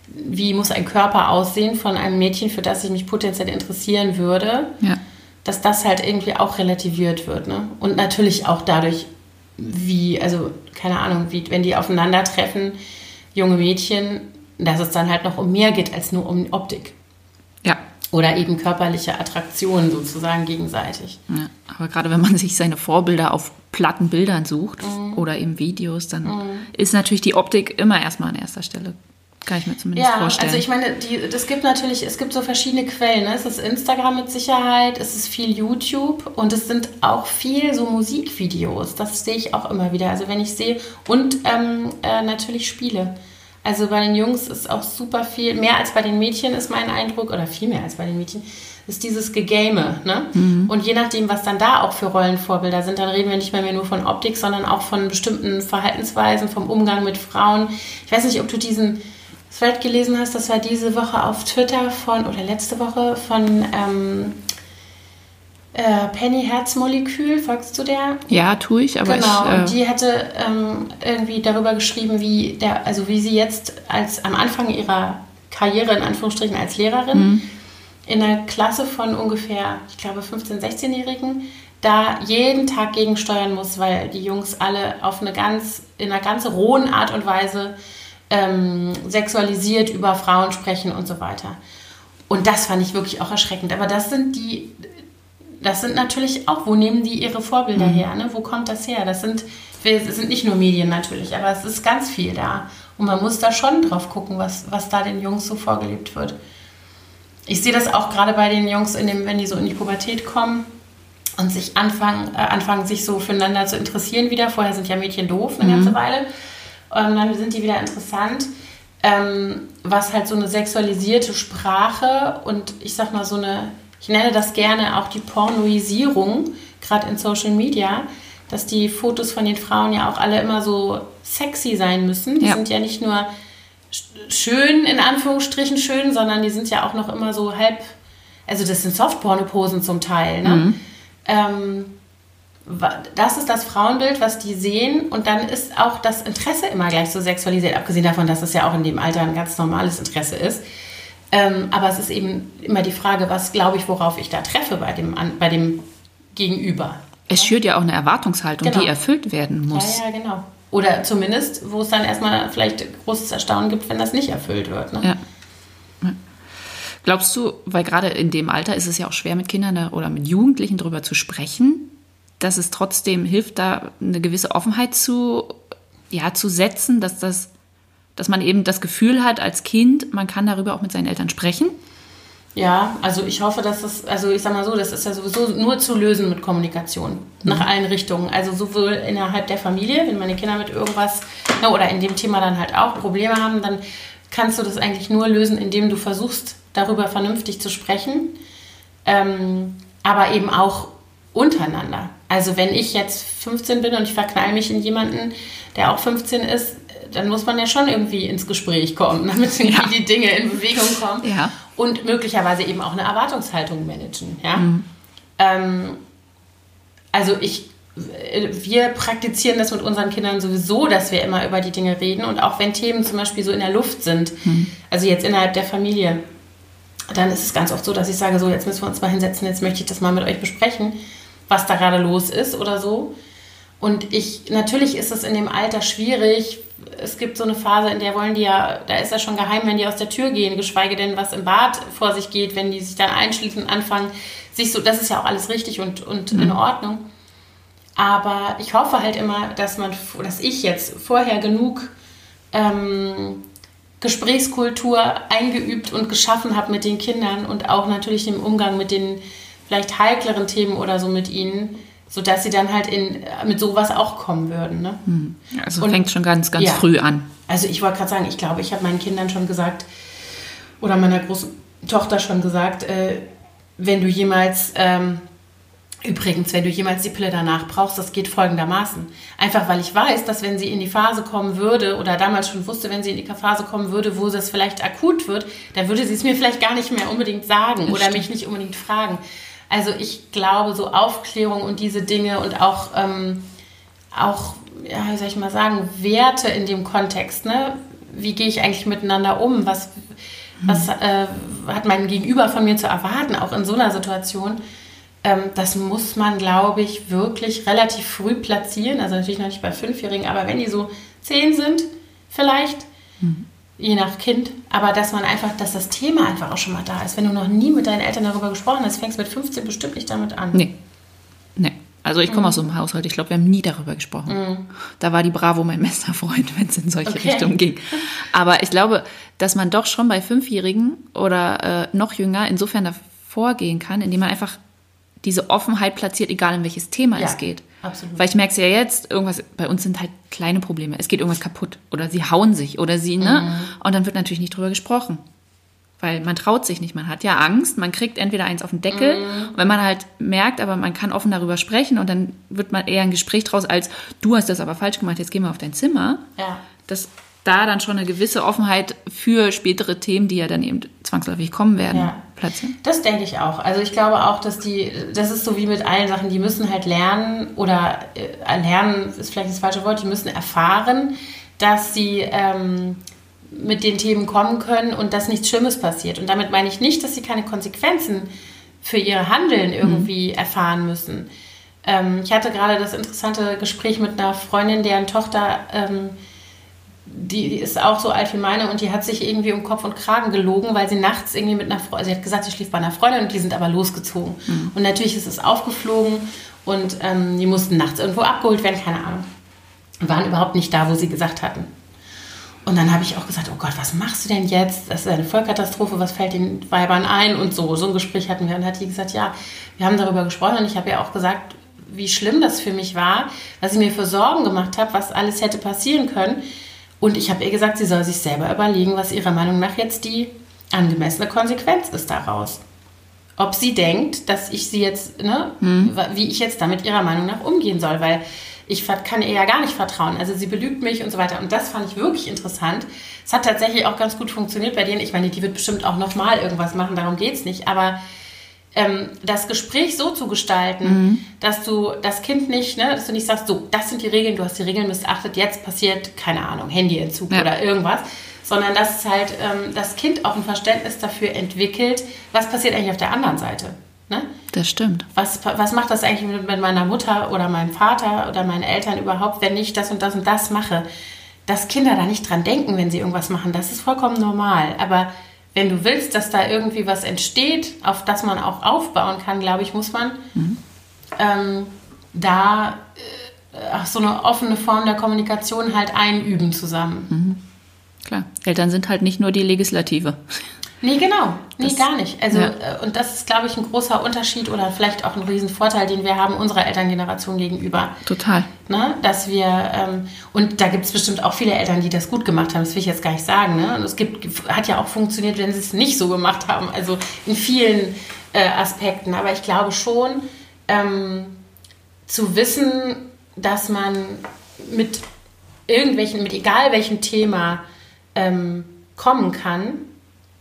wie muss ein Körper aussehen von einem Mädchen, für das ich mich potenziell interessieren würde, ja. dass das halt irgendwie auch relativiert wird. Ne? Und natürlich auch dadurch, wie, also keine Ahnung, wie, wenn die aufeinandertreffen, junge Mädchen, dass es dann halt noch um mehr geht als nur um Optik.
Ja.
Oder eben körperliche Attraktionen sozusagen gegenseitig.
Ja, aber gerade wenn man sich seine Vorbilder auf platten Bildern sucht mhm. oder eben Videos, dann mhm. ist natürlich die Optik immer erstmal an erster Stelle. Kann ich mir zumindest ja, vorstellen.
Also ich meine, es gibt natürlich, es gibt so verschiedene Quellen. Ne? Es ist Instagram mit Sicherheit, es ist viel YouTube und es sind auch viel so Musikvideos. Das sehe ich auch immer wieder. Also wenn ich sehe und ähm, äh, natürlich Spiele. Also bei den Jungs ist auch super viel, mehr als bei den Mädchen ist mein Eindruck, oder viel mehr als bei den Mädchen, ist dieses Gegame. Ne? Mhm. Und je nachdem, was dann da auch für Rollenvorbilder sind, dann reden wir nicht mehr nur von Optik, sondern auch von bestimmten Verhaltensweisen, vom Umgang mit Frauen. Ich weiß nicht, ob du diesen Thread gelesen hast, das war diese Woche auf Twitter von, oder letzte Woche von ähm, äh, Penny Herzmolekül, folgst du der?
Ja, tue ich, aber
genau.
ich.
Äh und die hatte ähm, irgendwie darüber geschrieben, wie der, also wie sie jetzt als am Anfang ihrer Karriere in Anführungsstrichen als Lehrerin mhm. In einer Klasse von ungefähr, ich glaube, 15-, 16-Jährigen da jeden Tag gegensteuern muss, weil die Jungs alle auf eine ganz, in einer ganz rohen Art und Weise ähm, sexualisiert über Frauen sprechen und so weiter. Und das fand ich wirklich auch erschreckend. Aber das sind die, das sind natürlich auch, wo nehmen die ihre Vorbilder mhm. her? Ne? Wo kommt das her? Das sind, das sind nicht nur Medien natürlich, aber es ist ganz viel da. Und man muss da schon drauf gucken, was, was da den Jungs so vorgelebt wird. Ich sehe das auch gerade bei den Jungs, in dem, wenn die so in die Pubertät kommen und sich anfangen, äh, anfangen, sich so füreinander zu interessieren wieder. Vorher sind ja Mädchen doof eine mhm. ganze Weile. Und dann sind die wieder interessant. Ähm, was halt so eine sexualisierte Sprache und ich sag mal so eine, ich nenne das gerne auch die Pornoisierung, gerade in Social Media, dass die Fotos von den Frauen ja auch alle immer so sexy sein müssen. Die ja. sind ja nicht nur schön, in Anführungsstrichen schön, sondern die sind ja auch noch immer so halb, also das sind Softporno-Posen zum Teil. Ne? Mhm. Ähm, das ist das Frauenbild, was die sehen und dann ist auch das Interesse immer gleich so sexualisiert, abgesehen davon, dass es ja auch in dem Alter ein ganz normales Interesse ist. Ähm, aber es ist eben immer die Frage, was glaube ich, worauf ich da treffe bei dem, bei dem Gegenüber.
Es schürt ja auch eine Erwartungshaltung, genau. die erfüllt werden muss.
Ja, ja, genau. Oder zumindest, wo es dann erstmal vielleicht großes Erstaunen gibt, wenn das nicht erfüllt wird. Ne? Ja.
Glaubst du, weil gerade in dem Alter ist es ja auch schwer mit Kindern oder mit Jugendlichen darüber zu sprechen, dass es trotzdem hilft, da eine gewisse Offenheit zu, ja, zu setzen, dass, das, dass man eben das Gefühl hat als Kind, man kann darüber auch mit seinen Eltern sprechen?
Ja, also ich hoffe, dass das, also ich sag mal so, das ist ja sowieso nur zu lösen mit Kommunikation mhm. nach allen Richtungen. Also sowohl innerhalb der Familie, wenn meine Kinder mit irgendwas na, oder in dem Thema dann halt auch Probleme haben, dann kannst du das eigentlich nur lösen, indem du versuchst, darüber vernünftig zu sprechen, ähm, aber eben auch untereinander. Also wenn ich jetzt 15 bin und ich verknall mich in jemanden, der auch 15 ist, dann muss man ja schon irgendwie ins Gespräch kommen, (laughs) damit ja. die Dinge in Bewegung kommen. Ja. Und möglicherweise eben auch eine Erwartungshaltung managen. Ja? Mhm. Ähm, also ich, wir praktizieren das mit unseren Kindern sowieso, dass wir immer über die Dinge reden. Und auch wenn Themen zum Beispiel so in der Luft sind, mhm. also jetzt innerhalb der Familie, dann ist es ganz oft so, dass ich sage, so jetzt müssen wir uns mal hinsetzen, jetzt möchte ich das mal mit euch besprechen, was da gerade los ist oder so. Und ich, natürlich ist es in dem Alter schwierig. Es gibt so eine Phase, in der wollen die ja, da ist ja schon geheim, wenn die aus der Tür gehen, geschweige denn, was im Bad vor sich geht, wenn die sich dann einschließen und anfangen, sich so, das ist ja auch alles richtig und, und mhm. in Ordnung. Aber ich hoffe halt immer, dass man, dass ich jetzt vorher genug ähm, Gesprächskultur eingeübt und geschaffen habe mit den Kindern und auch natürlich im Umgang mit den vielleicht heikleren Themen oder so mit ihnen, sodass sie dann halt in, mit sowas auch kommen würden. Ne? Hm.
Also und, fängt schon ganz, ganz ja. früh an.
Also ich wollte gerade sagen, ich glaube, ich habe meinen Kindern schon gesagt, oder meiner großen Tochter schon gesagt, äh, wenn du jemals ähm, Übrigens, wenn du jemals die Pille danach brauchst, das geht folgendermaßen. Einfach weil ich weiß, dass wenn sie in die Phase kommen würde oder damals schon wusste, wenn sie in die Phase kommen würde, wo es vielleicht akut wird, dann würde sie es mir vielleicht gar nicht mehr unbedingt sagen das oder stimmt. mich nicht unbedingt fragen. Also ich glaube, so Aufklärung und diese Dinge und auch, ähm, auch ja, wie soll ich mal sagen, Werte in dem Kontext. Ne? Wie gehe ich eigentlich miteinander um? Was, was hm. äh, hat mein Gegenüber von mir zu erwarten, auch in so einer Situation? Ähm, das muss man, glaube ich, wirklich relativ früh platzieren. Also natürlich noch nicht bei Fünfjährigen, aber wenn die so zehn sind, vielleicht, mhm. Je nach Kind, aber dass man einfach, dass das Thema einfach auch schon mal da ist. Wenn du noch nie mit deinen Eltern darüber gesprochen hast, fängst du mit 15 bestimmt nicht damit an.
Nee. Nee. Also ich komme mhm. aus so einem Haushalt, ich glaube, wir haben nie darüber gesprochen. Mhm. Da war die Bravo mein bester Freund, (laughs) wenn es in solche okay. Richtungen ging. Aber ich glaube, dass man doch schon bei Fünfjährigen oder äh, noch jünger insofern davor gehen kann, indem man einfach diese Offenheit platziert, egal in welches Thema ja, es geht. Absolut. Weil ich merke es ja jetzt, irgendwas, bei uns sind halt kleine Probleme. Es geht irgendwas kaputt oder sie hauen sich oder sie, ne? Mhm. Und dann wird natürlich nicht drüber gesprochen. Weil man traut sich nicht, man hat ja Angst, man kriegt entweder eins auf den Deckel, mhm. wenn man halt merkt, aber man kann offen darüber sprechen und dann wird man eher ein Gespräch draus als, du hast das aber falsch gemacht, jetzt gehen wir auf dein Zimmer. Ja. Das da dann schon eine gewisse Offenheit für spätere Themen, die ja dann eben zwangsläufig kommen werden, ja. platzieren?
Das denke ich auch. Also ich glaube auch, dass die, das ist so wie mit allen Sachen, die müssen halt lernen oder äh, lernen ist vielleicht das falsche Wort, die müssen erfahren, dass sie ähm, mit den Themen kommen können und dass nichts Schlimmes passiert. Und damit meine ich nicht, dass sie keine Konsequenzen für ihr Handeln irgendwie mhm. erfahren müssen. Ähm, ich hatte gerade das interessante Gespräch mit einer Freundin, deren Tochter ähm, die, ist auch so alt wie meine und die hat sich irgendwie um Kopf und Kragen gelogen, weil sie nachts irgendwie mit einer Freundin, sie hat gesagt, sie schlief bei einer Freundin und die sind aber losgezogen. Mhm. Und natürlich ist es aufgeflogen und ähm, die mussten nachts irgendwo abgeholt werden, keine Ahnung. Waren überhaupt nicht da, wo sie gesagt hatten. Und dann habe ich auch gesagt, oh Gott, was machst du denn jetzt? Das ist eine Vollkatastrophe, was fällt den Weibern ein und so. So ein Gespräch hatten wir. Und dann hat die gesagt, ja, wir haben darüber gesprochen und ich habe ja auch gesagt, wie schlimm das für mich war, was ich mir für Sorgen gemacht habe, was alles hätte passieren können. Und ich habe ihr gesagt, sie soll sich selber überlegen, was ihrer Meinung nach jetzt die angemessene Konsequenz ist daraus. Ob sie denkt, dass ich sie jetzt, ne, hm. wie ich jetzt damit ihrer Meinung nach umgehen soll, weil ich kann ihr ja gar nicht vertrauen. Also sie belügt mich und so weiter. Und das fand ich wirklich interessant. Es hat tatsächlich auch ganz gut funktioniert bei denen. Ich meine, die wird bestimmt auch nochmal irgendwas machen, darum geht es nicht. Aber ähm, das Gespräch so zu gestalten, mhm. dass du das Kind nicht, ne, dass du nicht sagst, so, das sind die Regeln, du hast die Regeln missachtet, jetzt passiert, keine Ahnung, Handyentzug ja. oder irgendwas, sondern dass es halt ähm, das Kind auch ein Verständnis dafür entwickelt, was passiert eigentlich auf der anderen Seite. Ne?
Das stimmt.
Was, was macht das eigentlich mit, mit meiner Mutter oder meinem Vater oder meinen Eltern überhaupt, wenn ich das und das und das mache? Dass Kinder da nicht dran denken, wenn sie irgendwas machen, das ist vollkommen normal. Aber wenn du willst, dass da irgendwie was entsteht, auf das man auch aufbauen kann, glaube ich, muss man mhm. ähm, da äh, so eine offene Form der Kommunikation halt einüben zusammen.
Mhm. Klar, Eltern sind halt nicht nur die Legislative.
Nee, genau. Nee, das, gar nicht. Also, ja. Äh, und das ist, glaube ich, ein großer Unterschied oder vielleicht auch ein Riesenvorteil, den wir haben unserer Elterngeneration gegenüber.
Total.
Ne? Dass wir, ähm, und da gibt es bestimmt auch viele Eltern, die das gut gemacht haben, das will ich jetzt gar nicht sagen. Ne? Und es gibt, hat ja auch funktioniert, wenn sie es nicht so gemacht haben. Also in vielen äh, Aspekten. Aber ich glaube schon, ähm, zu wissen, dass man mit irgendwelchen, mit egal welchem Thema ähm, kommen kann,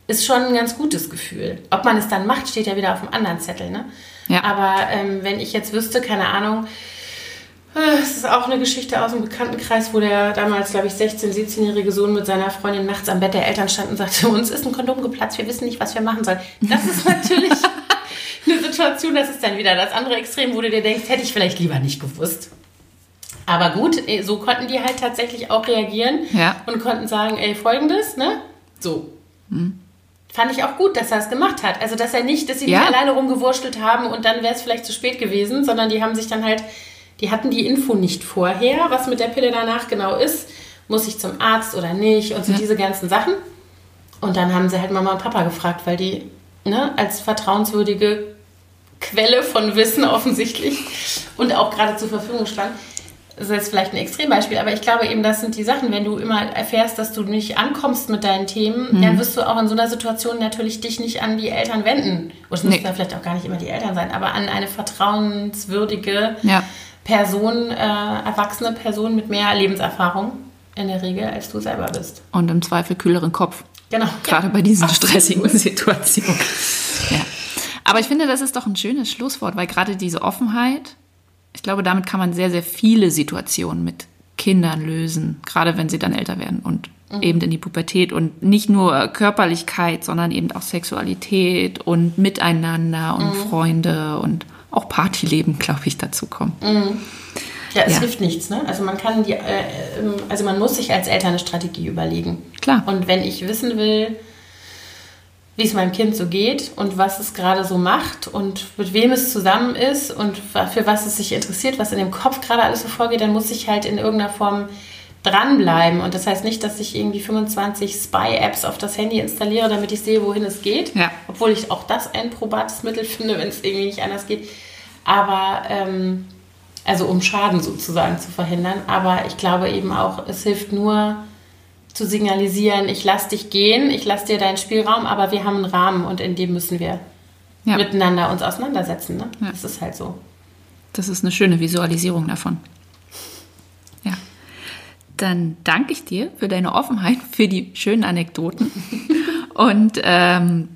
ist schon ein ganz gutes Gefühl. Ob man es dann macht, steht ja wieder auf dem anderen Zettel. Ne? Ja. Aber ähm, wenn ich jetzt wüsste, keine Ahnung, äh, es ist auch eine Geschichte aus dem Bekanntenkreis, wo der damals, glaube ich, 16-, 17-jährige Sohn mit seiner Freundin nachts am Bett der Eltern stand und sagte, (laughs) uns ist ein Kondom geplatzt, wir wissen nicht, was wir machen sollen. Das ist natürlich (laughs) eine Situation, das ist dann wieder das andere Extrem, wo du dir denkst, hätte ich vielleicht lieber nicht gewusst. Aber gut, eh, so konnten die halt tatsächlich auch reagieren ja. und konnten sagen, ey, folgendes, ne? So. Hm fand ich auch gut, dass er es gemacht hat. Also, dass er nicht, dass sie ja. nicht alleine rumgewurschtelt haben und dann wäre es vielleicht zu spät gewesen, sondern die haben sich dann halt, die hatten die Info nicht vorher, was mit der Pille danach genau ist. Muss ich zum Arzt oder nicht und so ja. diese ganzen Sachen. Und dann haben sie halt Mama und Papa gefragt, weil die ne, als vertrauenswürdige Quelle von Wissen (laughs) offensichtlich und auch gerade zur Verfügung stand, das ist jetzt vielleicht ein Extrembeispiel, aber ich glaube eben, das sind die Sachen, wenn du immer erfährst, dass du nicht ankommst mit deinen Themen, mhm. dann wirst du auch in so einer Situation natürlich dich nicht an die Eltern wenden. Und es nee. müssen ja vielleicht auch gar nicht immer die Eltern sein, aber an eine vertrauenswürdige ja. Person, äh, erwachsene Person mit mehr Lebenserfahrung in der Regel, als du selber bist.
Und im Zweifel kühleren Kopf.
Genau.
Gerade ja. bei diesen stressigen (laughs) Situationen. Ja. Aber ich finde, das ist doch ein schönes Schlusswort, weil gerade diese Offenheit, ich glaube, damit kann man sehr, sehr viele Situationen mit Kindern lösen, gerade wenn sie dann älter werden und mhm. eben in die Pubertät und nicht nur Körperlichkeit, sondern eben auch Sexualität und Miteinander und mhm. Freunde und auch Partyleben, (laughs) glaube ich, dazu kommen.
Mhm. Ja, es ja. hilft nichts, ne? Also man kann die, äh, ähm, also man muss sich als Eltern eine Strategie überlegen.
Klar.
Und wenn ich wissen will, wie es meinem Kind so geht und was es gerade so macht und mit wem es zusammen ist und für was es sich interessiert, was in dem Kopf gerade alles so vorgeht, dann muss ich halt in irgendeiner Form dranbleiben. Und das heißt nicht, dass ich irgendwie 25 Spy-Apps auf das Handy installiere, damit ich sehe, wohin es geht. Ja. Obwohl ich auch das ein probates Mittel (laughs) finde, wenn es irgendwie nicht anders geht. Aber, ähm, also um Schaden sozusagen zu verhindern. Aber ich glaube eben auch, es hilft nur, zu signalisieren, ich lasse dich gehen, ich lasse dir deinen Spielraum, aber wir haben einen Rahmen und in dem müssen wir ja. miteinander uns auseinandersetzen. Ne? Ja. Das ist halt so.
Das ist eine schöne Visualisierung davon. Ja. Dann danke ich dir für deine Offenheit, für die schönen Anekdoten (laughs) und ähm,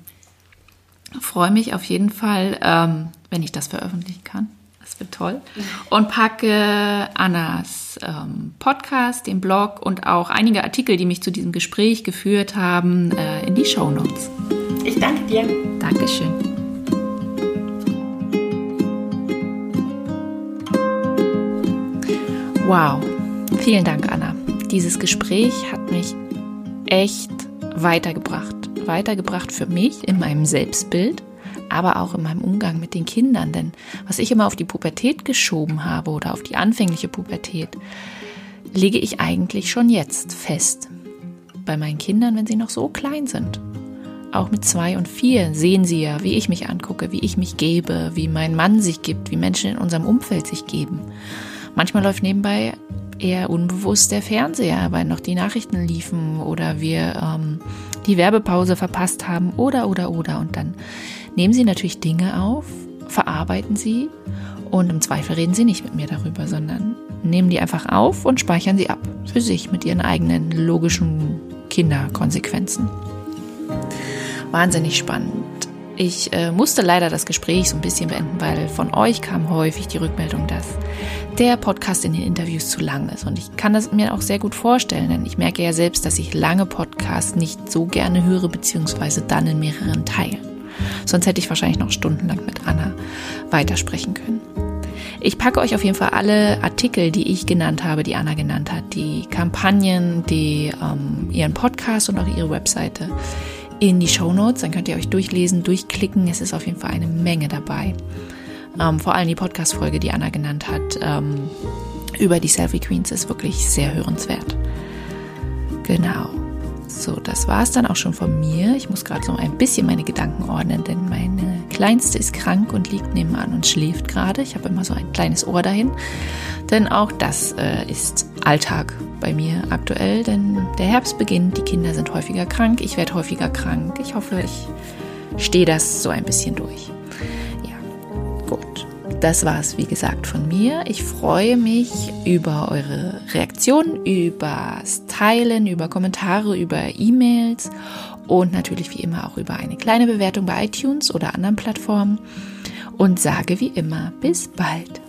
freue mich auf jeden Fall, ähm, wenn ich das veröffentlichen kann. Das wird toll. Und packe Annas ähm, Podcast, den Blog und auch einige Artikel, die mich zu diesem Gespräch geführt haben, äh, in die Show Notes.
Ich danke dir.
Dankeschön. Wow. Vielen Dank, Anna. Dieses Gespräch hat mich echt weitergebracht. Weitergebracht für mich in meinem Selbstbild aber auch in meinem Umgang mit den Kindern. Denn was ich immer auf die Pubertät geschoben habe oder auf die anfängliche Pubertät, lege ich eigentlich schon jetzt fest. bei meinen Kindern, wenn sie noch so klein sind. Auch mit zwei und vier sehen sie ja, wie ich mich angucke, wie ich mich gebe, wie mein Mann sich gibt, wie Menschen in unserem Umfeld sich geben. Manchmal läuft nebenbei eher unbewusst der Fernseher, weil noch die Nachrichten liefen oder wir ähm, die Werbepause verpasst haben oder oder oder. Und dann nehmen sie natürlich Dinge auf, verarbeiten sie und im Zweifel reden sie nicht mit mir darüber, sondern nehmen die einfach auf und speichern sie ab für sich mit ihren eigenen logischen Kinderkonsequenzen. Wahnsinnig spannend. Ich äh, musste leider das Gespräch so ein bisschen beenden, weil von euch kam häufig die Rückmeldung, dass der Podcast in den Interviews zu lang ist. Und ich kann das mir auch sehr gut vorstellen, denn ich merke ja selbst, dass ich lange Podcasts nicht so gerne höre, beziehungsweise dann in mehreren Teilen. Sonst hätte ich wahrscheinlich noch stundenlang mit Anna weitersprechen können. Ich packe euch auf jeden Fall alle Artikel, die ich genannt habe, die Anna genannt hat, die Kampagnen, die ähm, ihren Podcast und auch ihre Webseite in die Show Notes. Dann könnt ihr euch durchlesen, durchklicken. Es ist auf jeden Fall eine Menge dabei. Ähm, vor allem die Podcast-Folge, die Anna genannt hat, ähm, über die Selfie Queens ist wirklich sehr hörenswert. Genau. So, das war es dann auch schon von mir. Ich muss gerade so ein bisschen meine Gedanken ordnen, denn meine Kleinste ist krank und liegt nebenan und schläft gerade. Ich habe immer so ein kleines Ohr dahin, denn auch das äh, ist Alltag bei mir aktuell, denn der Herbst beginnt, die Kinder sind häufiger krank, ich werde häufiger krank. Ich hoffe, ich stehe das so ein bisschen durch. Das war es, wie gesagt, von mir. Ich freue mich über eure Reaktionen, über Teilen, über Kommentare, über E-Mails und natürlich wie immer auch über eine kleine Bewertung bei iTunes oder anderen Plattformen. Und sage wie immer, bis bald.